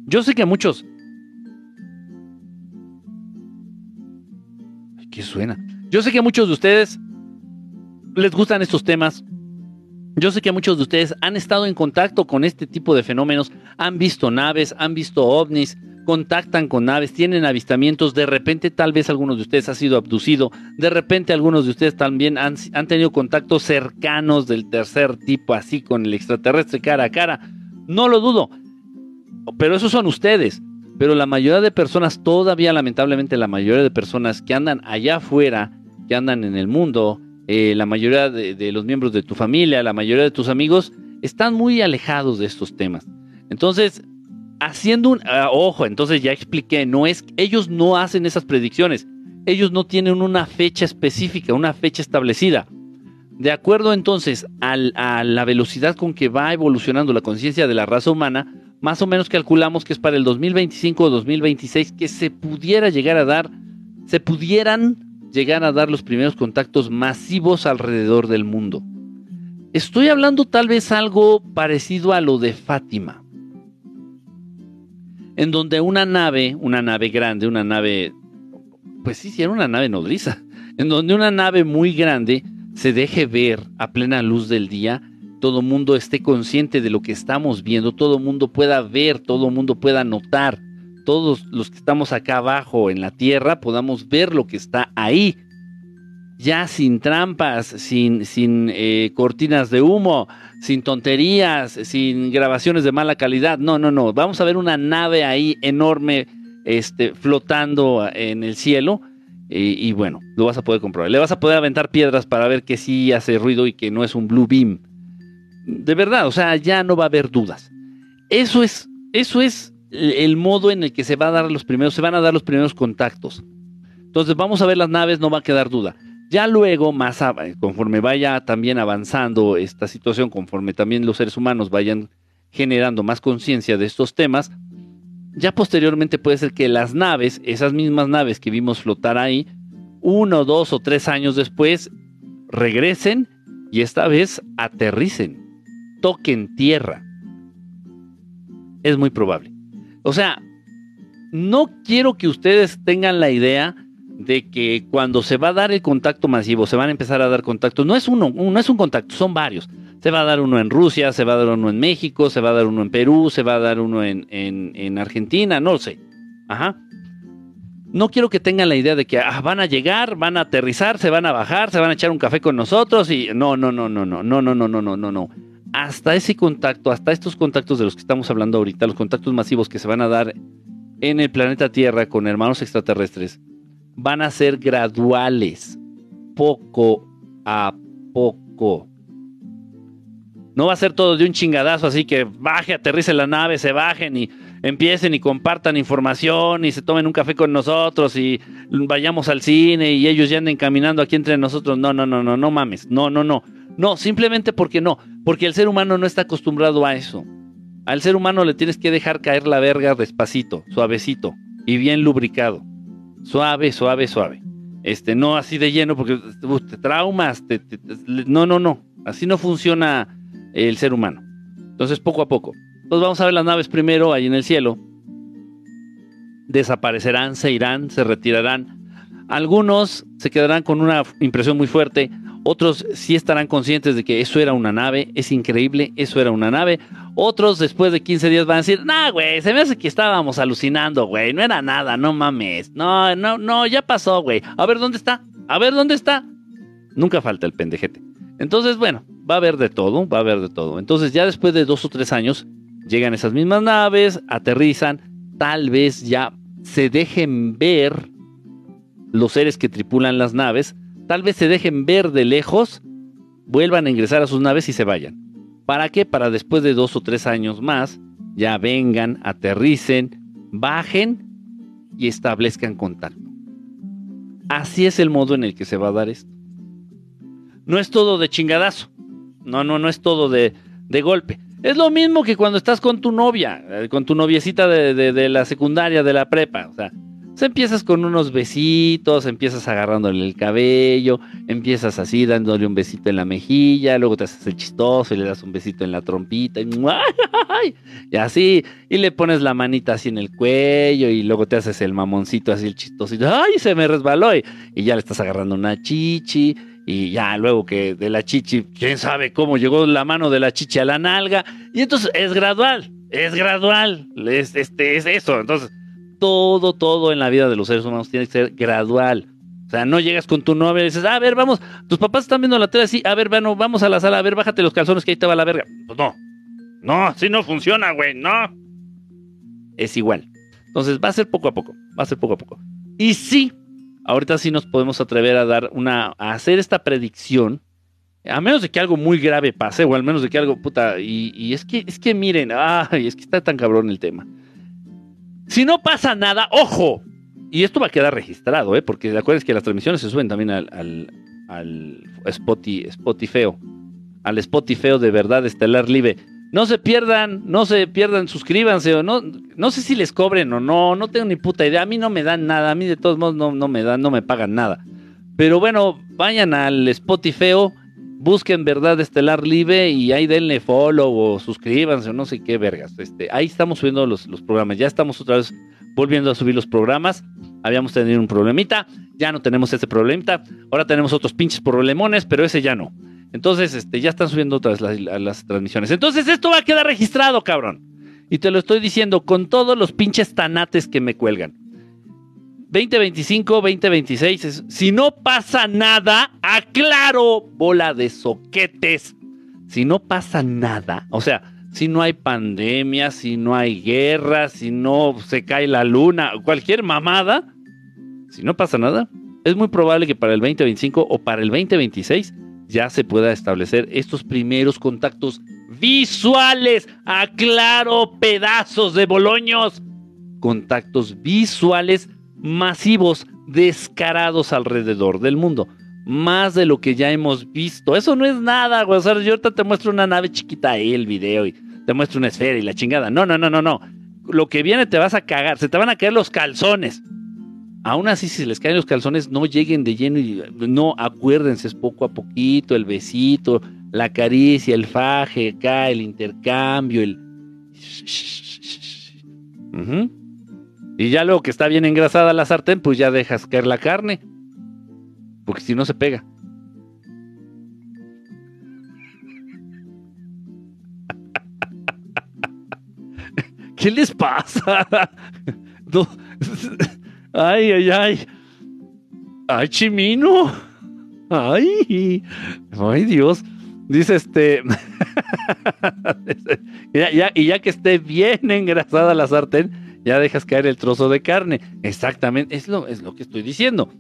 Yo sé que muchos... ¿Qué suena? Yo sé que muchos de ustedes les gustan estos temas. Yo sé que muchos de ustedes han estado en contacto con este tipo de fenómenos, han visto naves, han visto ovnis, contactan con naves, tienen avistamientos, de repente tal vez algunos de ustedes ha sido abducido, de repente algunos de ustedes también han, tenido contactos cercanos del tercer tipo, así con el extraterrestre cara a cara. No lo dudo, pero esos son ustedes. Pero la mayoría de personas, todavía lamentablemente la mayoría de personas que andan allá afuera, que andan en el mundo, eh, la mayoría de los miembros de tu familia, la mayoría de tus amigos, están muy alejados de estos temas. Entonces, haciendo un ah, ojo, entonces ya expliqué, no es ellos no hacen esas predicciones. Ellos no tienen una fecha específica, una fecha establecida. De acuerdo entonces a la velocidad con que va evolucionando la conciencia de la raza humana, más o menos calculamos que es para el 2025 o 2026 que se pudiera llegar a dar, se pudieran llegar a dar los primeros contactos masivos alrededor del mundo. Estoy hablando tal vez algo parecido a lo de Fátima en donde una nave, una nave grande, una nave, pues sí, sí, era una nave nodriza, en donde una nave muy grande se deje ver a plena luz del día, todo mundo esté consciente de lo que estamos viendo, todo mundo pueda ver, todo mundo pueda notar, todos los que estamos acá abajo en la tierra podamos ver lo que está ahí, ya sin trampas, sin, sin eh, cortinas de humo, sin tonterías, sin grabaciones de mala calidad. No, no, no. Vamos a ver una nave ahí enorme, este, flotando en el cielo. Y, y bueno, lo vas a poder comprobar. Le vas a poder aventar piedras para ver que sí hace ruido y que no es un blue beam. De verdad, o sea, ya no va a haber dudas. Eso es, eso es el modo en el que se va a dar los primeros, se van a dar los primeros contactos. Entonces vamos a ver las naves, no va a quedar duda. Ya luego, más a- conforme vaya también avanzando esta situación, conforme también los seres humanos vayan generando más conciencia de estos temas, ya posteriormente puede ser que las naves, esas mismas naves que vimos flotar ahí, uno, dos o tres años después, regresen y esta vez aterricen, toquen tierra. Es muy probable. O sea, no quiero que ustedes tengan la idea de que cuando se va a dar el contacto masivo, se van a empezar a dar contactos, no es uno, no es un contacto, son varios. Se va a dar uno en Rusia, se va a dar uno en México, se va a dar uno en Perú, se va a dar uno en, en- en Argentina, no lo sé. Ajá. No quiero que tengan la idea de que ah, van a llegar, van a aterrizar, se van a bajar, se van a echar un café con nosotros y no, no, no, no, no, no, no, no, no, no, no, no. Hasta ese contacto, hasta estos contactos de los que estamos hablando ahorita, los contactos masivos que se van a dar en el planeta Tierra con hermanos extraterrestres, van a ser graduales, poco a poco. No va a ser todo de un chingadazo, así que baje, aterrice la nave, se bajen y empiecen y compartan información y se tomen un café con nosotros y vayamos al cine y ellos ya anden caminando aquí entre nosotros. No, no, no, no, no mames. No, no, no. No, simplemente porque no. Porque el ser humano no está acostumbrado a eso. Al ser humano le tienes que dejar caer la verga despacito, suavecito y bien lubricado. Suave, suave, suave. Este, no así de lleno porque te traumas. no, no, no. Así no funciona el ser humano. Entonces, poco a poco. Entonces vamos a ver las naves primero ahí en el cielo. Desaparecerán, se irán, se retirarán. Algunos se quedarán con una impresión muy fuerte. Otros sí estarán conscientes de que eso era una nave. Es increíble, eso era una nave. Otros después de 15 días van a decir, nah, güey, se me hace que estábamos alucinando, güey. No era nada, no mames. No, no, no, ya pasó, güey. A ver dónde está. A ver dónde está. Nunca falta el pendejete. Entonces, bueno, va a haber de todo, va a haber de todo. Entonces, ya después de dos o tres años, llegan esas mismas naves, aterrizan, tal vez ya se dejen ver los seres que tripulan las naves, tal vez se dejen ver de lejos, vuelvan a ingresar a sus naves y se vayan. ¿Para qué? Para después de dos o tres años más, ya vengan, aterricen, bajen y establezcan contacto. Así es el modo en el que se va a dar esto. No es todo de chingadazo. No, no, no es todo de, de golpe. Es lo mismo que cuando estás con tu novia, eh, con tu noviecita de, de- de la secundaria, de la prepa. O sea, Se empiezas con unos besitos, empiezas agarrándole el cabello, empiezas así dándole un besito en la mejilla, luego te haces el chistoso y le das un besito en la trompita y, y así, y le pones la manita así en el cuello y luego te haces el mamoncito así el chistoso y ¡ay! se me resbaló y, y ya le estás agarrando una chichi y ya luego que de la chichi, quién sabe cómo llegó la mano de la chichi a la nalga y entonces es gradual, es gradual, es, este, es eso, entonces todo, todo en la vida de los seres humanos tiene que ser gradual. O sea, no llegas con tu novia y dices, a ver, vamos, tus papás están viendo la tele así, a ver, bueno, vamos a la sala, a ver, bájate los calzones que ahí te va la verga. Pues no, no, así no funciona, güey, no. Es igual. Entonces va a ser poco a poco, va a ser poco a poco. Y sí, ahorita sí nos podemos atrever a dar una, a hacer esta predicción, a menos de que algo muy grave pase, o al menos de que algo, puta, y, y es que, es que miren, ay, es que está tan cabrón el tema. Si no pasa nada, ojo. Y esto va a quedar registrado, ¿eh? porque acuérdense que las transmisiones se suben también al, al, Spotify, Spotify, al Spotify de verdad Estelar Live. No se pierdan, no se pierdan, suscríbanse o no, no sé si les cobren o no, no tengo ni puta idea. A mí no me dan nada, a mí de todos modos no, no me dan, no me pagan nada. Pero bueno, vayan al Spotify, busquen Verdad Estelar Live y ahí denle follow o suscríbanse o no sé qué vergas. Este, ahí estamos subiendo los, los programas. Ya estamos otra vez volviendo a subir los programas. Habíamos tenido un problemita, ya no tenemos ese problemita. Ahora tenemos otros pinches problemones, pero ese ya no. Entonces, este, ya están subiendo otras las, las transmisiones. Entonces, esto va a quedar registrado, cabrón. Y te lo estoy diciendo con todos los pinches tanates que me cuelgan. 2025, 2026. es- si no pasa nada, aclaro, bola de soquetes. Si no pasa nada, o sea, si no hay pandemia, si no hay guerra, si no se cae la luna, cualquier mamada, si no pasa nada, es muy probable que para el 2025 o para el 2026 ya se pueda establecer estos primeros contactos visuales. Aclaro, pedazos de boloños. Contactos visuales masivos, descarados alrededor del mundo. Más de lo que ya hemos visto. Eso no es nada, güey. O sea, yo ahorita te muestro una nave chiquita ahí, el video, y te muestro una esfera y la chingada. No, no, no, no, no. Lo que viene te vas a cagar. Se te van a caer los calzones. Aún así, si les caen los calzones, no lleguen de lleno y no acuérdense, es poco a poquito, el besito, la caricia, el faje, acá, el intercambio, el. Ujú. Y ya luego que está bien engrasada la sartén, pues ya dejas caer la carne. Porque si no se pega. ¿Qué les pasa? Ay, ay, ay. Ay, Chimino. Ay. Ay, Dios. Dice este. Y ya que esté bien engrasada la sartén, ya dejas caer el trozo de carne. Exactamente, es lo, es lo que estoy diciendo.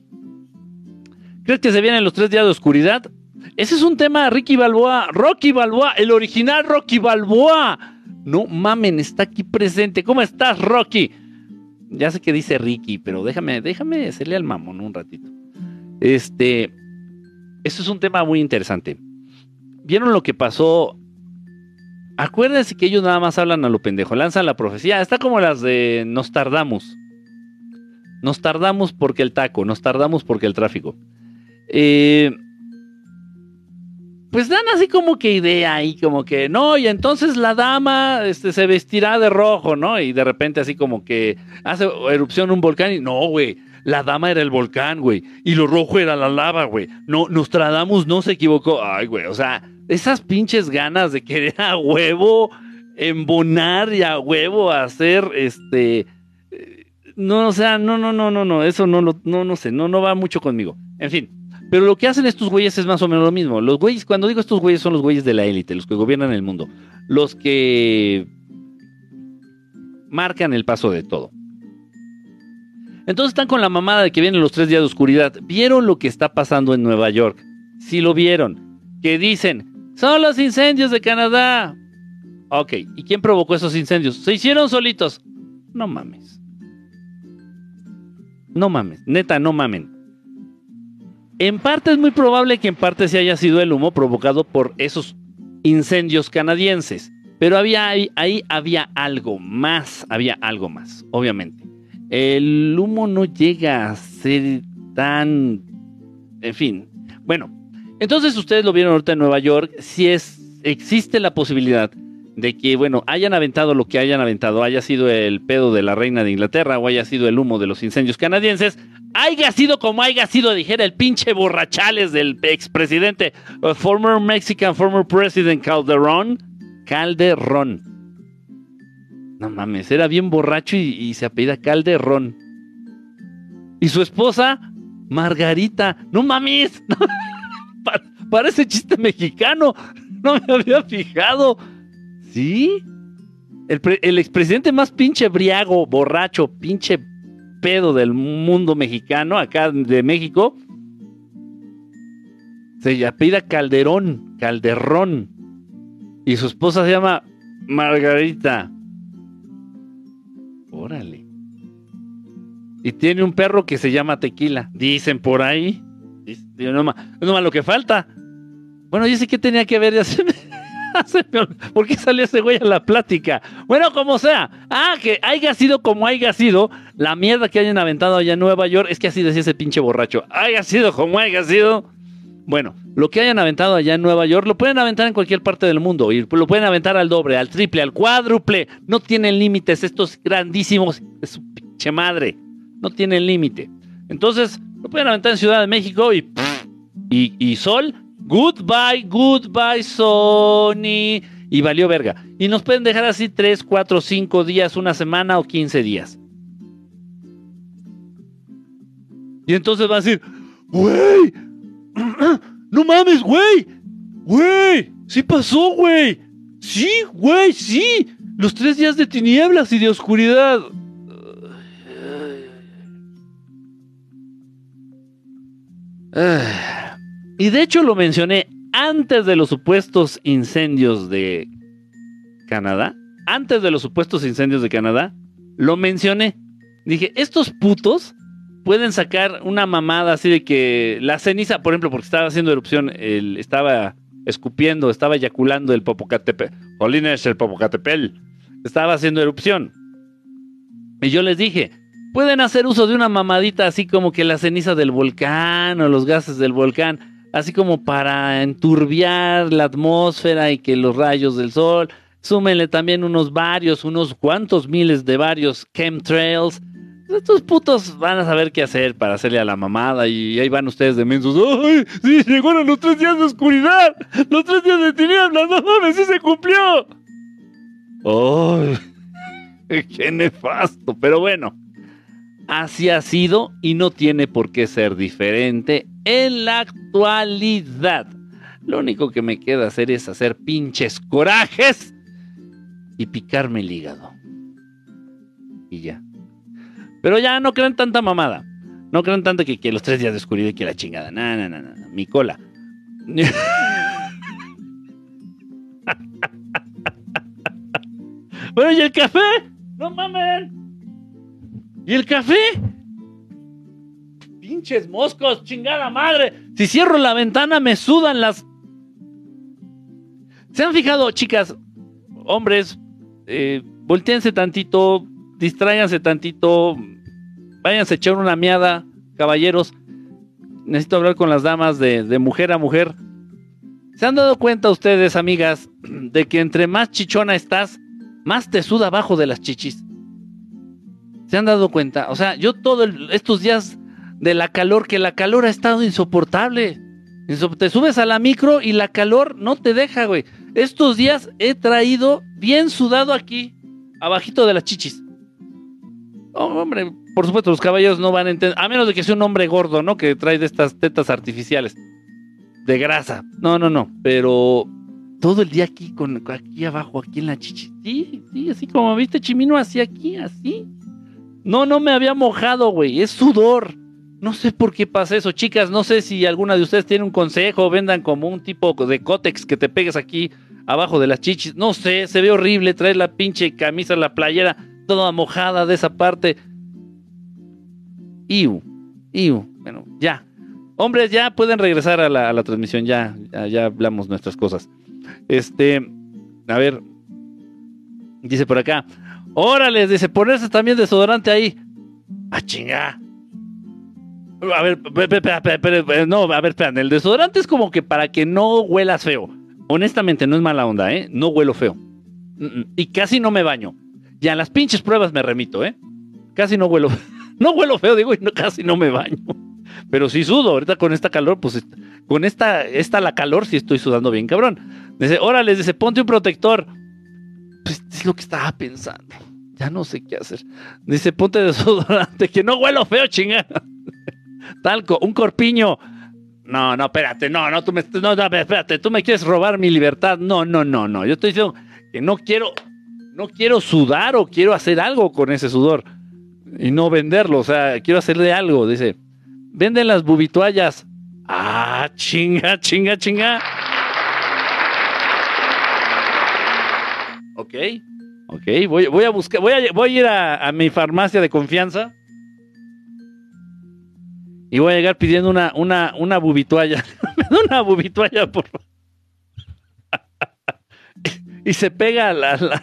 ¿Crees que se vienen los tres días de oscuridad? Ese es un tema, Ricky Balboa, Rocky Balboa, el original Rocky Balboa. No mamen, está aquí presente. ¿Cómo estás, Rocky? Ya sé que dice Ricky, pero déjame, déjame hacerle al mamón un ratito. Este, eso es un tema muy interesante. ¿Vieron lo que pasó? Acuérdense que ellos nada más hablan a lo pendejo, lanzan la profecía. Está como las de nos tardamos. Nos tardamos porque el taco, nos tardamos porque el tráfico. Eh, pues dan así como que idea ahí, como que no, y entonces la dama este, se vestirá de rojo, ¿no? Y de repente así como que hace erupción un volcán y no, güey. La dama era el volcán, güey. Y lo rojo era la lava, güey. No, Nostradamus no se equivocó. Ay, güey. O sea, esas pinches ganas de querer a huevo embonar y a huevo hacer este. eh, No, o sea, no, no, no, no, no. Eso no, lo- no, no sé. No, no va mucho conmigo. En fin. Pero lo que hacen estos güeyes es más o menos lo mismo. Los güeyes, cuando digo estos güeyes, son los güeyes de la élite, los que gobiernan el mundo. Los que marcan el paso de todo. Entonces están con la mamada de que vienen los tres días de oscuridad. ¿Vieron lo que está pasando en Nueva York? Sí lo vieron. Que dicen, son los incendios de Canadá. Ok, ¿y quién provocó esos incendios? Se hicieron solitos. No mames. No mames, neta, no mamen. En parte es muy probable que en parte sí haya sido el humo provocado por esos incendios canadienses. Pero había ahí, ahí había algo más, había algo más, obviamente. el humo no llega a ser tan... En fin. Bueno, entonces ustedes lo vieron ahorita en Nueva York. Si es, existe la posibilidad de que, bueno, hayan aventado lo que hayan aventado, haya sido el pedo de la reina de Inglaterra o haya sido el humo de los incendios canadienses, haya sido como haya sido, dijera el pinche borrachales del expresidente, uh, former Mexican, former president Calderón, Calderón. No mames, era bien borracho y, y se apellida Calderón. Y su esposa, Margarita. No mames, Pa- parece chiste mexicano. No me había fijado. ¿Sí? El expresidente más pinche briago, borracho, pinche pedo del mundo mexicano, acá de México, se apellida Calderón, Calderón. Y su esposa se llama Margarita. Órale. Y tiene un perro que se llama Tequila. Dicen por ahí. Digo, no, ma- no más lo que falta. Bueno, yo sé que tenía que ver. Ya se ¿Por qué salió ese güey a la plática? Bueno, como sea. Ah, que haya sido como haya sido. La mierda que hayan aventado allá en Nueva York. Es que así decía ese pinche borracho. Haya sido como haya sido. Bueno, lo que hayan aventado allá en Nueva York lo pueden aventar en cualquier parte del mundo y lo pueden aventar al doble, al triple, al cuádruple. No tienen límites estos grandísimos de su pinche madre. No tienen límite. Entonces, lo pueden aventar en Ciudad de México y y, Sol, goodbye, goodbye Sony y valió verga. Y nos pueden dejar así 3, 4, 5 días, una semana o 15 días. Y entonces va a decir, güey, no mames, güey, güey, sí pasó, güey, sí, güey, sí, los tres días de tinieblas y de oscuridad. Y de hecho lo mencioné antes de los supuestos incendios de Canadá. Antes de los supuestos incendios de Canadá, lo mencioné. Dije, estos putos pueden sacar una mamada así de que la ceniza, por ejemplo, porque estaba haciendo erupción, estaba escupiendo, estaba eyaculando el Popocatépetl. Jolines, el Popocatépetl. Estaba haciendo erupción. Y yo les dije, pueden hacer uso de una mamadita así como que la ceniza del volcán o los gases del volcán, así como para enturbiar la atmósfera y que los rayos del sol. Súmenle también unos varios, unos cuantos miles de varios chemtrails. Estos putos van a saber qué hacer para hacerle a la mamada y ahí van ustedes de mensos. ¡Ay! ¡Sí! Llegaron los tres días de oscuridad, los tres días de tinieblas, no mames, sí se cumplió. ¡Ay! ¡Qué nefasto! Pero bueno, así ha sido y no tiene por qué ser diferente en la actualidad. Lo único que me queda hacer es hacer pinches corajes y picarme el hígado. Y ya. Pero ya no crean tanta mamada. No crean tanto que, que los tres días de oscuridad y que la chingada. No, no, no. no. Mi cola. bueno, ¿y el café? No mamen. ¿Y el café? Pinches moscos, chingada madre. Si cierro la ventana me sudan las... ¿Se han fijado, chicas, hombres, eh, volteense tantito, distráiganse tantito, váyanse a echar una miada, caballeros. Necesito hablar con las damas de, de mujer a mujer. ¿Se han dado cuenta ustedes, amigas, de que entre más chichona estás, más te suda abajo de las chichis? ¿Se han dado cuenta? O sea, yo todos estos días de la calor, que la calor ha estado insoportable. Inso- Te subes a la micro y la calor no te deja, güey. Estos días he traído bien sudado aquí, abajito de las chichis. Oh, hombre, por supuesto, los caballeros no van a entender, a menos de que sea un hombre gordo, ¿no? Que trae de estas tetas artificiales de grasa. No, no, no, pero todo el día aquí, con aquí abajo, aquí en la chichi. Sí, sí, así como viste, Chimino, así aquí, así. No, no me había mojado, güey, es sudor. No sé por qué pasa eso, chicas. No sé si alguna de ustedes tiene un consejo. Vendan como un tipo de cótex que te pegues aquí abajo de las chichis. No sé, se ve horrible. Traer la pinche camisa, la playera toda mojada de esa parte. Iu, iu. Bueno, ya. Hombres, ya pueden regresar a la, transmisión. Ya, ya, ya hablamos nuestras cosas. Este, a ver. Dice por acá. Órale, dice, ponerse también desodorante ahí. ¡Ah, chinga! A ver, no, a ver, espérate. El desodorante es como que para que no huelas feo. Honestamente, no es mala onda, ¿eh? No huelo feo. Y casi no me baño. Y a las pinches pruebas me remito, ¿eh? Casi no huelo. No huelo feo, digo, y no, casi no me baño. Pero sí sudo. Ahorita con esta calor, pues con esta, esta la calor, sí estoy sudando bien, cabrón. Dice, órale, dice, ponte un protector. Pues es lo que estaba pensando. Ya no sé qué hacer. Dice, ponte desodorante, que no huelo feo, chinga. Talco, un corpiño. No, no, espérate, no, no, tú me, no, espérate, tú me quieres robar mi libertad. No, no, no, no. Yo estoy diciendo que no quiero, no quiero sudar o quiero hacer algo con ese sudor y no venderlo. O sea, quiero hacerle algo. Dice, venden las bubitoallas. Ah, chinga, chinga, chinga. Ok, ok, voy, voy a buscar, voy a, voy a ir a, mi farmacia de confianza y voy a llegar pidiendo una, una, una da una bubitoalla, por favor. y se pega a la,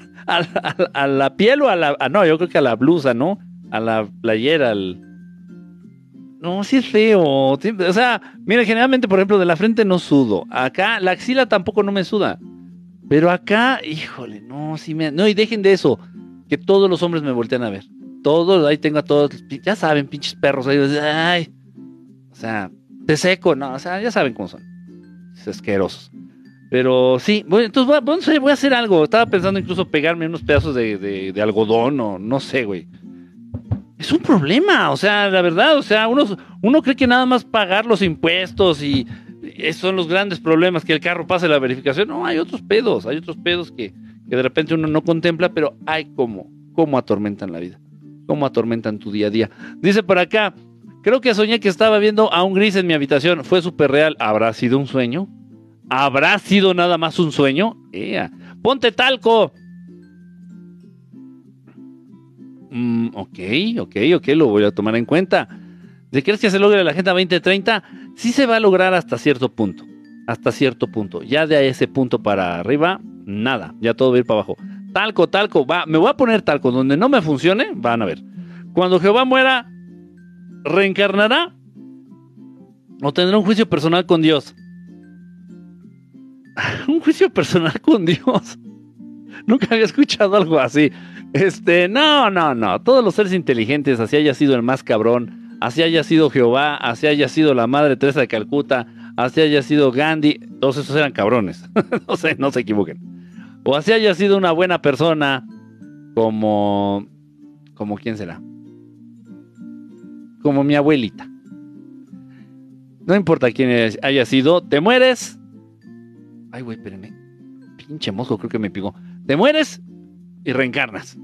a la- piel o a la. ah, no, yo creo que a la blusa, ¿no? A la playera, al. No, sí es feo. o sea, mira, generalmente, por ejemplo, de la frente no sudo. Acá, la axila tampoco no me suda. Pero acá, híjole, no, sí me. No, y dejen de eso. Que todos los hombres me voltean a ver. Todos, ahí tengo a todos. Ya saben, pinches perros. Ahí, ay. O sea, te seco, no. O sea, ya saben cómo son. Es asquerosos. Pero sí, voy, entonces voy a hacer algo. Estaba pensando incluso pegarme unos pedazos de, de- de algodón o no sé, güey. Es un problema, o sea, la verdad, o sea, uno, uno cree que nada más pagar los impuestos y esos son los grandes problemas, que el carro pase la verificación. No, hay otros pedos, hay otros pedos que, que de repente uno no contempla, pero hay como, cómo atormentan la vida, cómo atormentan tu día a día. Dice por acá, creo que soñé que estaba viendo a un gris en mi habitación, fue súper real, ¿habrá sido un sueño? ¿Habrá sido nada más un sueño? Ea. Ponte talco. Mm, ok, ok, ok, lo voy a tomar en cuenta. ¿De crees que se logre la Agenda 2030? Sí se va a lograr hasta cierto punto. Hasta cierto punto. Ya de ese punto para arriba, nada. Ya todo va a ir para abajo. Talco, talco. Va, me voy a poner talco. Donde no me funcione, van a ver. Cuando Jehová muera, ¿reencarnará? ¿O tendrá un juicio personal con Dios? un juicio personal con Dios. Nunca había escuchado algo así. Este, no, no, no. Todos los seres inteligentes, así haya sido el más cabrón, así haya sido Jehová, así haya sido la Madre Teresa de Calcuta, así haya sido Gandhi, todos esos eran cabrones. no sé, no se equivoquen. O así haya sido una buena persona, como, como quién será, como mi abuelita. No importa quién haya sido, te mueres. Ay, güey, espérenme. Pinche mosco, creo que me picó. Te mueres y reencarnas.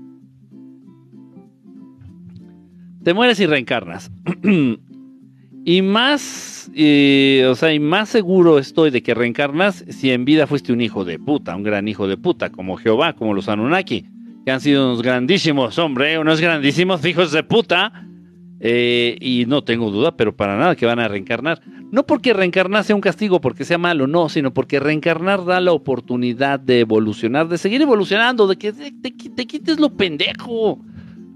Te mueres y reencarnas. y más, eh, o sea, y más seguro estoy de que reencarnas si en vida fuiste un hijo de puta, un gran hijo de puta, como Jehová, como los Anunnaki, que han sido unos grandísimos, hombre, unos grandísimos hijos de puta. eh, y no tengo duda, pero para nada que van a reencarnar. No porque reencarnar sea un castigo, porque sea malo, no, sino porque reencarnar da la oportunidad de evolucionar, de seguir evolucionando, de que te, te- te quites lo pendejo.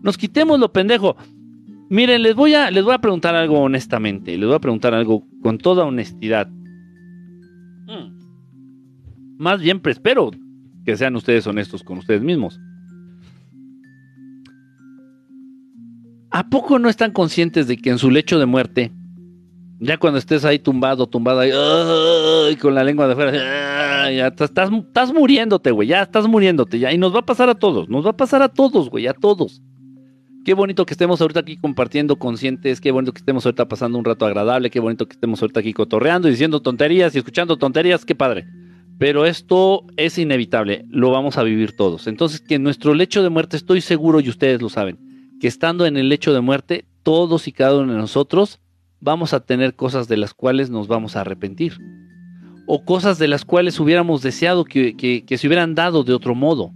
Nos quitemos lo pendejo. Miren, les voy a, les voy a preguntar algo honestamente, les voy a preguntar algo con toda honestidad. Mm. Más bien, espero que sean ustedes honestos con ustedes mismos. ¿A poco no están conscientes de que en su lecho de muerte, ya cuando estés ahí tumbado, tumbado ahí, ¡ay! con la lengua de afuera, ya estás, estás muriéndote, güey, ya estás muriéndote, ya, y nos va a pasar a todos, nos va a pasar a todos, güey, a todos. Qué bonito que estemos ahorita aquí compartiendo conscientes, qué bonito que estemos ahorita pasando un rato agradable, qué bonito que estemos ahorita aquí cotorreando y diciendo tonterías y escuchando tonterías, qué padre. Pero esto es inevitable, lo vamos a vivir todos. Entonces, que en nuestro lecho de muerte, estoy seguro y ustedes lo saben, que estando en el lecho de muerte, todos y cada uno de nosotros vamos a tener cosas de las cuales nos vamos a arrepentir. O cosas de las cuales hubiéramos deseado que, se hubieran dado de otro modo.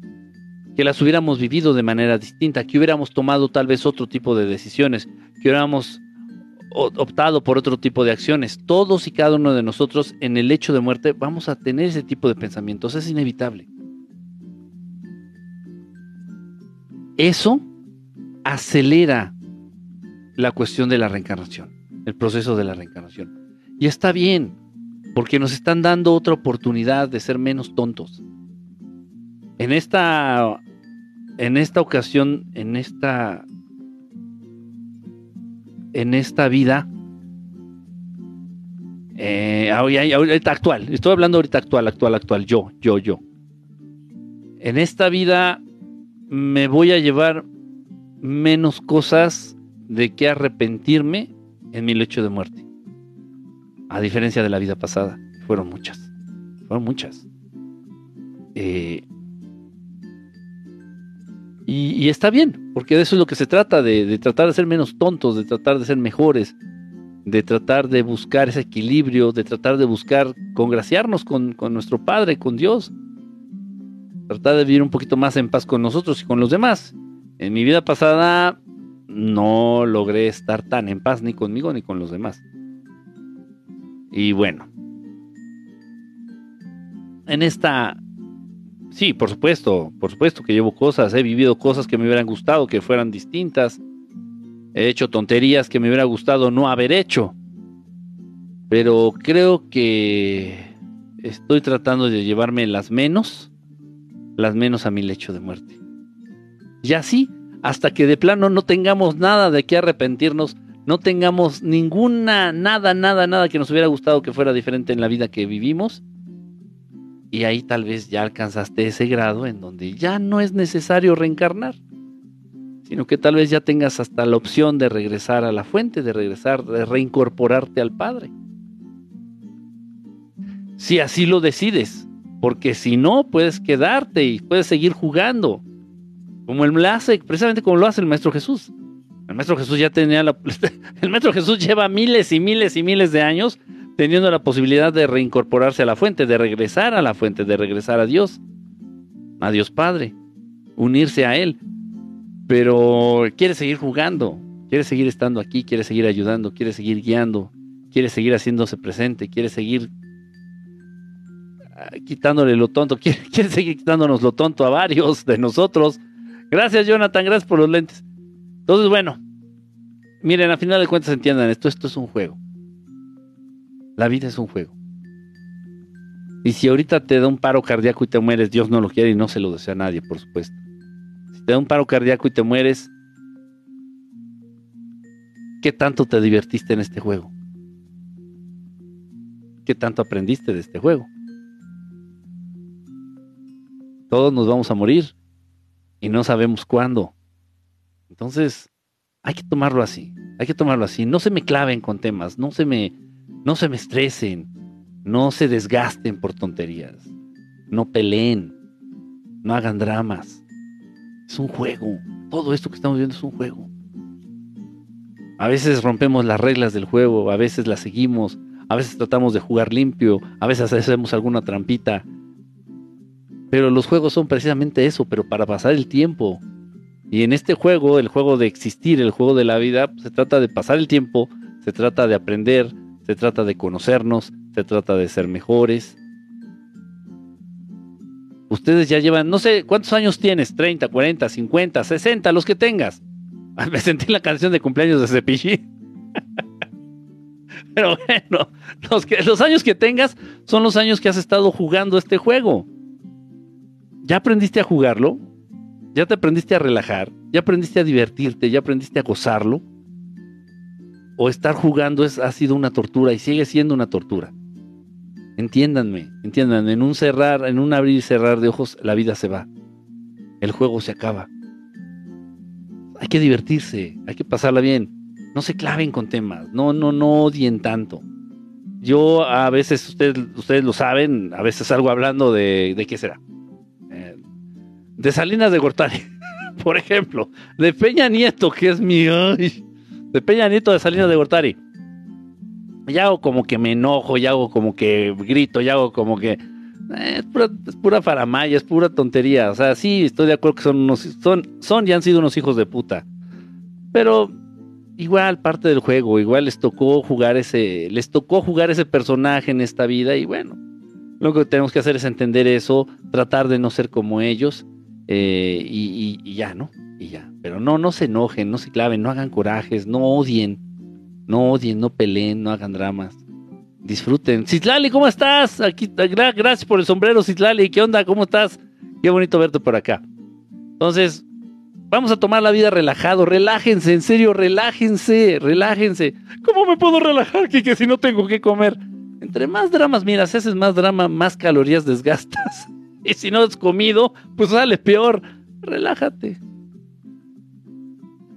Que las hubiéramos vivido de manera distinta. Que hubiéramos tomado tal vez otro tipo de decisiones. Que hubiéramos optado por otro tipo de acciones. Todos y cada uno de nosotros en el hecho de muerte vamos a tener ese tipo de pensamientos. Es inevitable. Eso acelera la cuestión de la reencarnación, el proceso de la reencarnación. Y está bien, porque nos están dando otra oportunidad de ser menos tontos. En esta, en esta ocasión, en esta, en esta vida, eh, ahorita actual, estoy hablando ahorita actual, actual, actual, yo, yo, yo. En esta vida me voy a llevar menos cosas de que arrepentirme en mi lecho de muerte. A diferencia de la vida pasada, fueron muchas. Fueron muchas. Eh, y, está bien, porque de eso es lo que se trata, de, tratar de ser menos tontos, de tratar de ser mejores, de tratar de buscar ese equilibrio, de tratar de buscar congraciarnos con, con nuestro Padre, con Dios. Tratar de vivir un poquito más en paz con nosotros y con los demás. En mi vida pasada no logré estar tan en paz ni conmigo ni con los demás. Y bueno, en esta, sí, por supuesto, por supuesto que llevo cosas, he vivido cosas que me hubieran gustado que fueran distintas, he hecho tonterías que me hubiera gustado no haber hecho, pero creo que estoy tratando de llevarme las menos, las menos a mi lecho de muerte. Y así hasta que de plano no tengamos nada de qué arrepentirnos, no tengamos ninguna, nada, nada, nada que nos hubiera gustado que fuera diferente en la vida que vivimos. Y ahí tal vez ya alcanzaste ese grado en donde ya no es necesario reencarnar, sino que tal vez ya tengas hasta la opción de regresar a la fuente, de regresar, de reincorporarte al Padre. Si así lo decides, porque si no, puedes quedarte y puedes seguir jugando como él hace, precisamente como lo hace el Maestro Jesús. El Maestro Jesús ya tenía la. El Maestro Jesús lleva miles y miles y miles de años teniendo la posibilidad de reincorporarse a la fuente, de regresar a la fuente, de regresar a Dios, a Dios Padre, unirse a Él. Pero quiere seguir jugando, quiere seguir estando aquí, quiere seguir ayudando, quiere seguir guiando, quiere seguir haciéndose presente, quiere seguir ah, quitándole lo tonto, quiere, quiere seguir quitándonos lo tonto a varios de nosotros Gracias, Jonathan. Gracias por los lentes. Entonces, bueno, miren, a final de cuentas entiendan esto. Esto es un juego. La vida es un juego. Y si ahorita te da un paro cardíaco y te mueres, Dios no lo quiere y no se lo desea a nadie, por supuesto. Si te da un paro cardíaco y te mueres, ¿qué tanto te divertiste en este juego? ¿Qué tanto aprendiste de este juego? Todos nos vamos a morir y no sabemos cuándo. Entonces, hay que tomarlo así, hay que tomarlo así. No se me claven con temas, no se me, no se me estresen, no se desgasten por tonterías, no peleen, no hagan dramas. Es un juego, todo esto que estamos viendo es un juego. A veces rompemos las reglas del juego, a veces las seguimos, a veces tratamos de jugar limpio, a veces hacemos alguna trampita, pero los juegos son precisamente eso, pero para pasar el tiempo. Y en este juego, el juego de existir, el juego de la vida, se trata de pasar el tiempo, se trata de aprender, se trata de conocernos, se trata de ser mejores. Ustedes ya llevan, no sé, ¿cuántos años tienes? ¿30, 40, 50, 60, los que tengas? Me sentí la canción de cumpleaños de Cepillín. Pero bueno, los, los años que tengas son los años que has estado jugando este juego. ¿Ya aprendiste a jugarlo? ¿Ya te aprendiste a relajar? ¿Ya aprendiste a divertirte? ¿Ya aprendiste a gozarlo? ¿O estar jugando es, ha sido una tortura y sigue siendo una tortura? Entiéndanme, entiéndanme, en un cerrar, en un abrir y cerrar de ojos, la vida se va. El juego se acaba. Hay que divertirse, hay que pasarla bien. No se claven con temas, no, no, no odien tanto. Yo a veces, ustedes, ustedes lo saben, a veces salgo hablando de, de qué será de Salinas de Gortari, por ejemplo, de Peña Nieto, que es mi. De Peña Nieto de Salinas de Gortari. Y hago como que me enojo, y hago como que grito, y hago como que. Eh, es, pura, es pura faramaya, es pura tontería. O sea, sí, estoy de acuerdo que son unos. Son, son y han sido unos hijos de puta. Pero igual parte del juego, igual les tocó jugar ese. Les tocó jugar ese personaje en esta vida, y bueno. Lo que tenemos que hacer es entender eso, tratar de no ser como ellos eh, y, ya, ¿no? Y ya. Pero no, no se enojen, no se claven, no hagan corajes, no odien. No odien, no peleen, no hagan dramas. Disfruten. Citlali, ¿cómo estás? Aquí, gra- gracias por el sombrero, Citlali. ¿Qué onda? ¿Cómo estás? Qué bonito verte por acá. Entonces, vamos a tomar la vida relajado. Relájense, en serio, relájense, relájense. ¿Cómo me puedo relajar, Kike, si no tengo que comer? Entre más dramas miras, haces más drama, más calorías desgastas. Y si no has comido, pues sale peor. Relájate.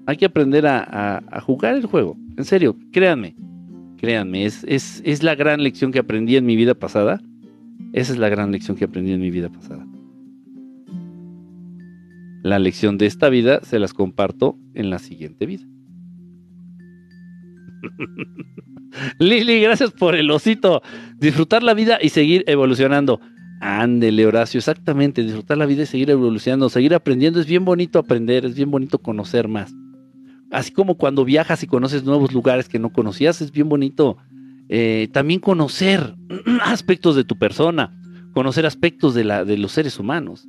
Hay que aprender a, jugar el juego. En serio, créanme. Créanme, es, es, es la gran lección que aprendí en mi vida pasada. Esa es la gran lección que aprendí en mi vida pasada. La lección de esta vida se las comparto en la siguiente vida. Lili, gracias por el osito. Disfrutar la vida y seguir evolucionando. Ándele, Horacio, exactamente. Disfrutar la vida y seguir evolucionando, seguir aprendiendo. Es bien bonito aprender, es bien bonito conocer más. Así como cuando viajas y conoces nuevos lugares que no conocías, es bien bonito eh, también conocer aspectos de tu persona, conocer aspectos de, de los seres humanos.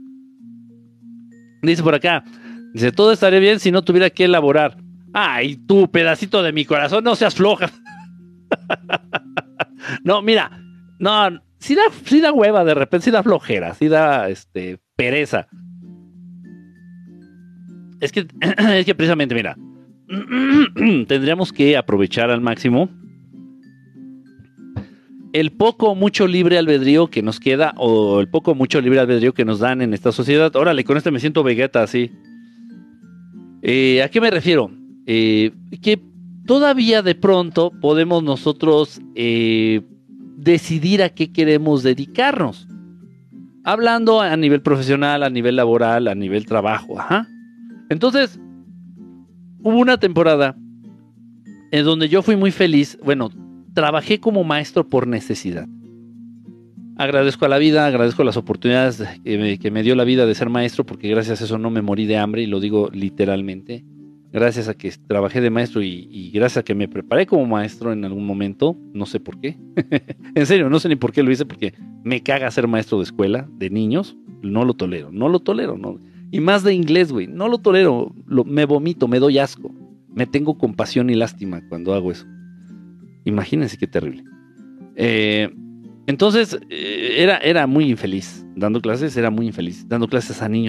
Dice por acá, dice, todo estaría bien si no tuviera que elaborar. Ay, tú, pedacito de mi corazón, no seas floja. no, mira, no, sí da, sí da hueva de repente, sí da flojera, sí da este, pereza. Es que, es que precisamente, mira, tendríamos que aprovechar al máximo el poco o mucho libre albedrío que nos queda o el poco o mucho libre albedrío que nos dan en esta sociedad. Órale, con este me siento vegeta así. Eh, ¿A qué me refiero? Eh, que todavía de pronto podemos nosotros eh, decidir a qué queremos dedicarnos. Hablando a nivel profesional, a nivel laboral, a nivel trabajo. Ajá. Entonces, hubo una temporada en donde yo fui muy feliz. Bueno, trabajé como maestro por necesidad. Agradezco a la vida, agradezco las oportunidades que me, que me dio la vida de ser maestro, porque gracias a eso no me morí de hambre, y lo digo literalmente. Gracias a que trabajé de maestro y, gracias a que me preparé como maestro en algún momento, no sé por qué. en serio, no sé ni por qué lo hice, porque me caga ser maestro de escuela, de niños. No lo tolero, no lo tolero. No. Y más de inglés, güey, no lo tolero. Lo- me vomito, me doy asco. Me tengo compasión y lástima cuando hago eso. Imagínense qué terrible. Eh, entonces, eh, era, era muy infeliz dando clases, era muy infeliz dando clases a niños